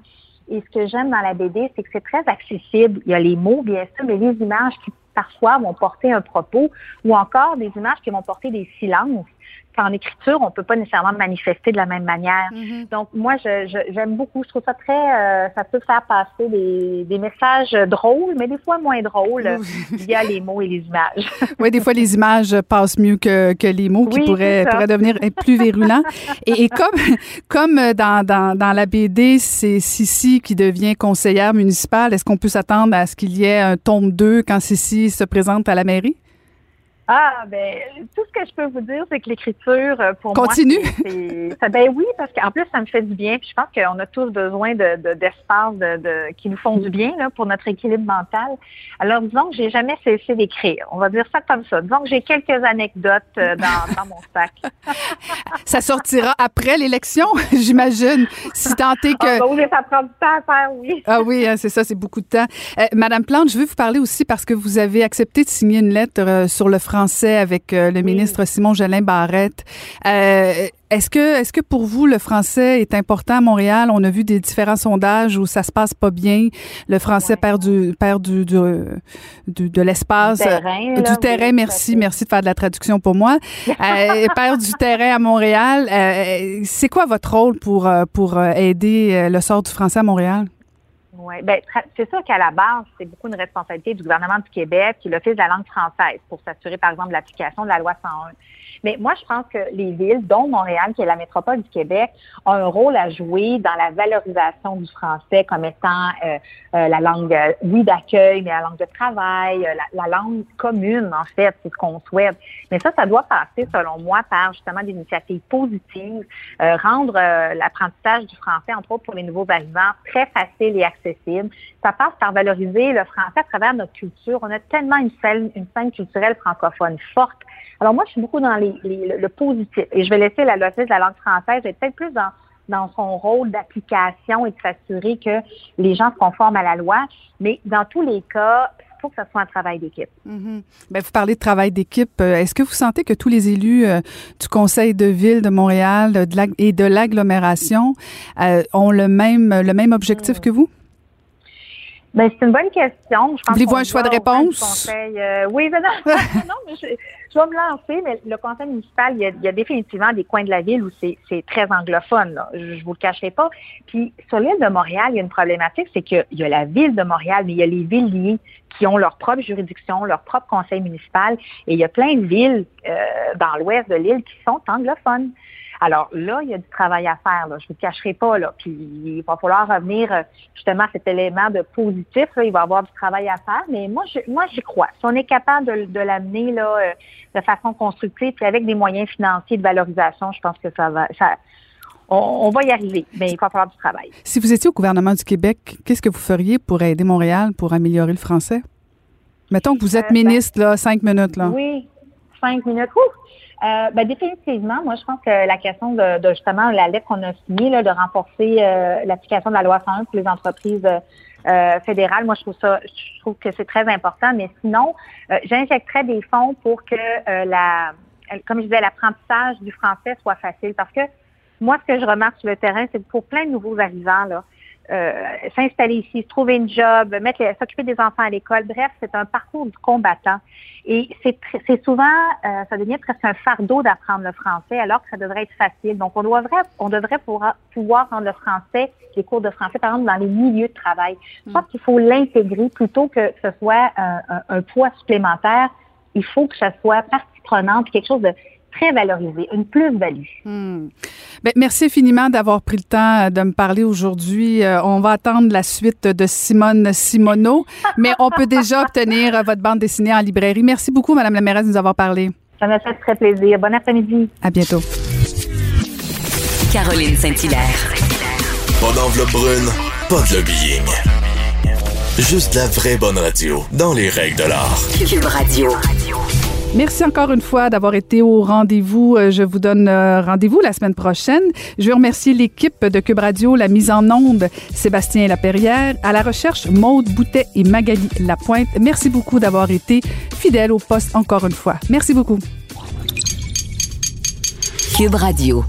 Et ce que j'aime dans la BD, c'est que c'est très accessible. Il y a les mots, bien sûr, mais les images qui parfois vont porter un propos ou encore des images qui vont porter des silences qu'en écriture, on peut pas nécessairement manifester de la même manière. Donc, moi, je, je- j'aime beaucoup. Je trouve ça très... euh, ça peut faire passer des, des messages drôles, mais des fois moins drôles via les mots et les images. Oui, des fois, les images passent mieux que, que les mots qui Oui, pourraient, pourraient devenir plus virulents. Et, et comme, comme dans, dans, dans la BD, c'est Sissi qui devient conseillère municipale, est-ce qu'on peut s'attendre à ce qu'il y ait un tome 2 quand Sissi se présente à la mairie? Ah, ben, tout ce que je peux vous dire, c'est que l'écriture, euh, pour Continue. moi, ça- ben oui, parce qu'en plus, ça me fait du bien. Puis je pense qu'on a tous besoin de, de- d'espace de, de- qui nous font du bien là, pour notre équilibre mental. Alors, disons que j'ai jamais cessé d'écrire. On va dire ça comme ça. Disons que j'ai quelques anecdotes euh, dans, dans mon sac. Ça sortira après l'élection, j'imagine, si tant est que... Ah, ben oui, ça prend du temps à faire, oui. Ah oui, hein, c'est ça, c'est beaucoup de temps. Euh, Madame Plante, je veux vous parler aussi parce que vous avez accepté de signer une lettre sur le français avec euh, le ministre Simon Jolin Barrette. Euh, est-ce que, est-ce que pour vous le français est important à Montréal? On a vu des différents sondages où ça se passe pas bien. Le français perd du, perd du, du- du- de l'espace, Du terrain, Euh, là, du terrain. oui, merci, merci de faire de la traduction pour moi. Euh, perd du terrain à Montréal. Euh, c'est quoi votre rôle pour pour aider le sort du français à Montréal? Oui, ben, c'est sûr qu'à la base, c'est beaucoup une responsabilité du gouvernement du Québec et l'Office de la langue française pour s'assurer, par exemple, de l'application de la loi 101. Mais moi, je pense que les villes, dont Montréal, qui est la métropole du Québec, ont un rôle à jouer dans la valorisation du français comme étant euh, euh, la langue, euh, oui, d'accueil, mais la langue de travail, la, la langue commune, en fait, c'est ce qu'on souhaite. Mais ça, ça doit passer, selon moi, par justement des initiatives positives, rendre l'apprentissage du français, entre autres pour les nouveaux arrivants, très facile et accessible. Ça passe par valoriser le français à travers notre culture. On a tellement une scène, une scène culturelle francophone forte. Alors moi, je suis beaucoup dans les, les- le, le positif. Et je vais laisser la l'Office de la langue française être peut-être plus dans dans son rôle d'application et de s'assurer que les gens se conforment à la loi. Mais dans tous les cas, il faut que ce soit un travail d'équipe. Ben, vous parlez de travail d'équipe. Euh, Est-ce que vous sentez que tous les élus euh, du Conseil de ville de Montréal de la- et de l'agglomération euh, ont le même, le même objectif que vous? Ben, c'est une bonne question. Je pense Voulez-vous un choix de réponse? conseil, euh, oui, mais non, non, mais je, je vais me lancer, mais le conseil municipal, il y a, il y a définitivement des coins de la ville où c'est très anglophone. Là. Je, je vous le cacherai pas. Puis sur l'île de Montréal, il y a une problématique, c'est qu'il y a la ville de Montréal, mais il y a les villes liées qui ont leur propre juridiction, leur propre conseil municipal, et il y a plein de villes euh, dans l'ouest de l'île qui sont anglophones. Alors là, il y a du travail à faire. Là. Je ne vous cacherai pas. Là. Puis il va falloir revenir euh, justement à cet élément de positif. Là. Il va y avoir du travail à faire. Mais moi, je, moi, j'y crois. Si on est capable de, de l'amener là euh, de façon constructive, puis avec des moyens financiers de valorisation, je pense que ça va. Ça, on, on va y arriver. Mais il va falloir du travail. Si vous étiez au gouvernement du Québec, qu'est-ce que vous feriez pour aider Montréal pour améliorer le français? Mettons que vous êtes Euh, ben, ministre, là, cinq minutes, là. Oui, cinq minutes. Ouh! Euh, ben, définitivement, moi, je pense que la question de, de justement la lettre qu'on a signée, là, de renforcer euh, l'application de la loi 101 pour les entreprises euh, fédérales, moi, je trouve ça, je trouve que c'est très important. Mais sinon, euh, j'injecterais des fonds pour que euh, la, comme je disais, l'apprentissage du français soit facile. Parce que moi, ce que je remarque sur le terrain, c'est que pour plein de nouveaux arrivants, là, euh, s'installer ici, se trouver une job, mettre les- s'occuper des enfants à l'école. Bref, c'est un parcours du combattant. Et c'est souvent, euh, ça devient presque un fardeau d'apprendre le français, alors que ça devrait être facile. Donc, on devrait, on devrait pouvoir, pouvoir rendre le français, les cours de français, par exemple, dans les milieux de travail. Je pense qu'il faut l'intégrer plutôt que ce soit un, un- un poids supplémentaire. Il faut que ça soit partie prenante, quelque chose de très valorisé, une plus-value. Hmm. Ben, merci infiniment d'avoir pris le temps euh, de me parler aujourd'hui. Euh, on va attendre la suite de Simone Simoneau, mais on peut déjà obtenir euh, votre bande dessinée en librairie. Merci beaucoup, Madame la mairesse, de nous avoir parlé. Ça m'a fait très plaisir. Bon après-midi. À bientôt. Caroline Saint-Hilaire. Pas d'enveloppe brune, pas de lobbying. Juste la vraie bonne radio, dans les règles de l'art. Cube Radio. Merci encore une fois d'avoir été au rendez-vous. Euh, Je vous donne euh, rendez-vous la semaine prochaine. Je veux remercier l'équipe de Cube Radio, la mise en onde, Sébastien Laperrière, à la recherche, Maude Boutet et Magali Lapointe. Merci beaucoup d'avoir été fidèles au poste encore une fois. Merci beaucoup. Cube Radio.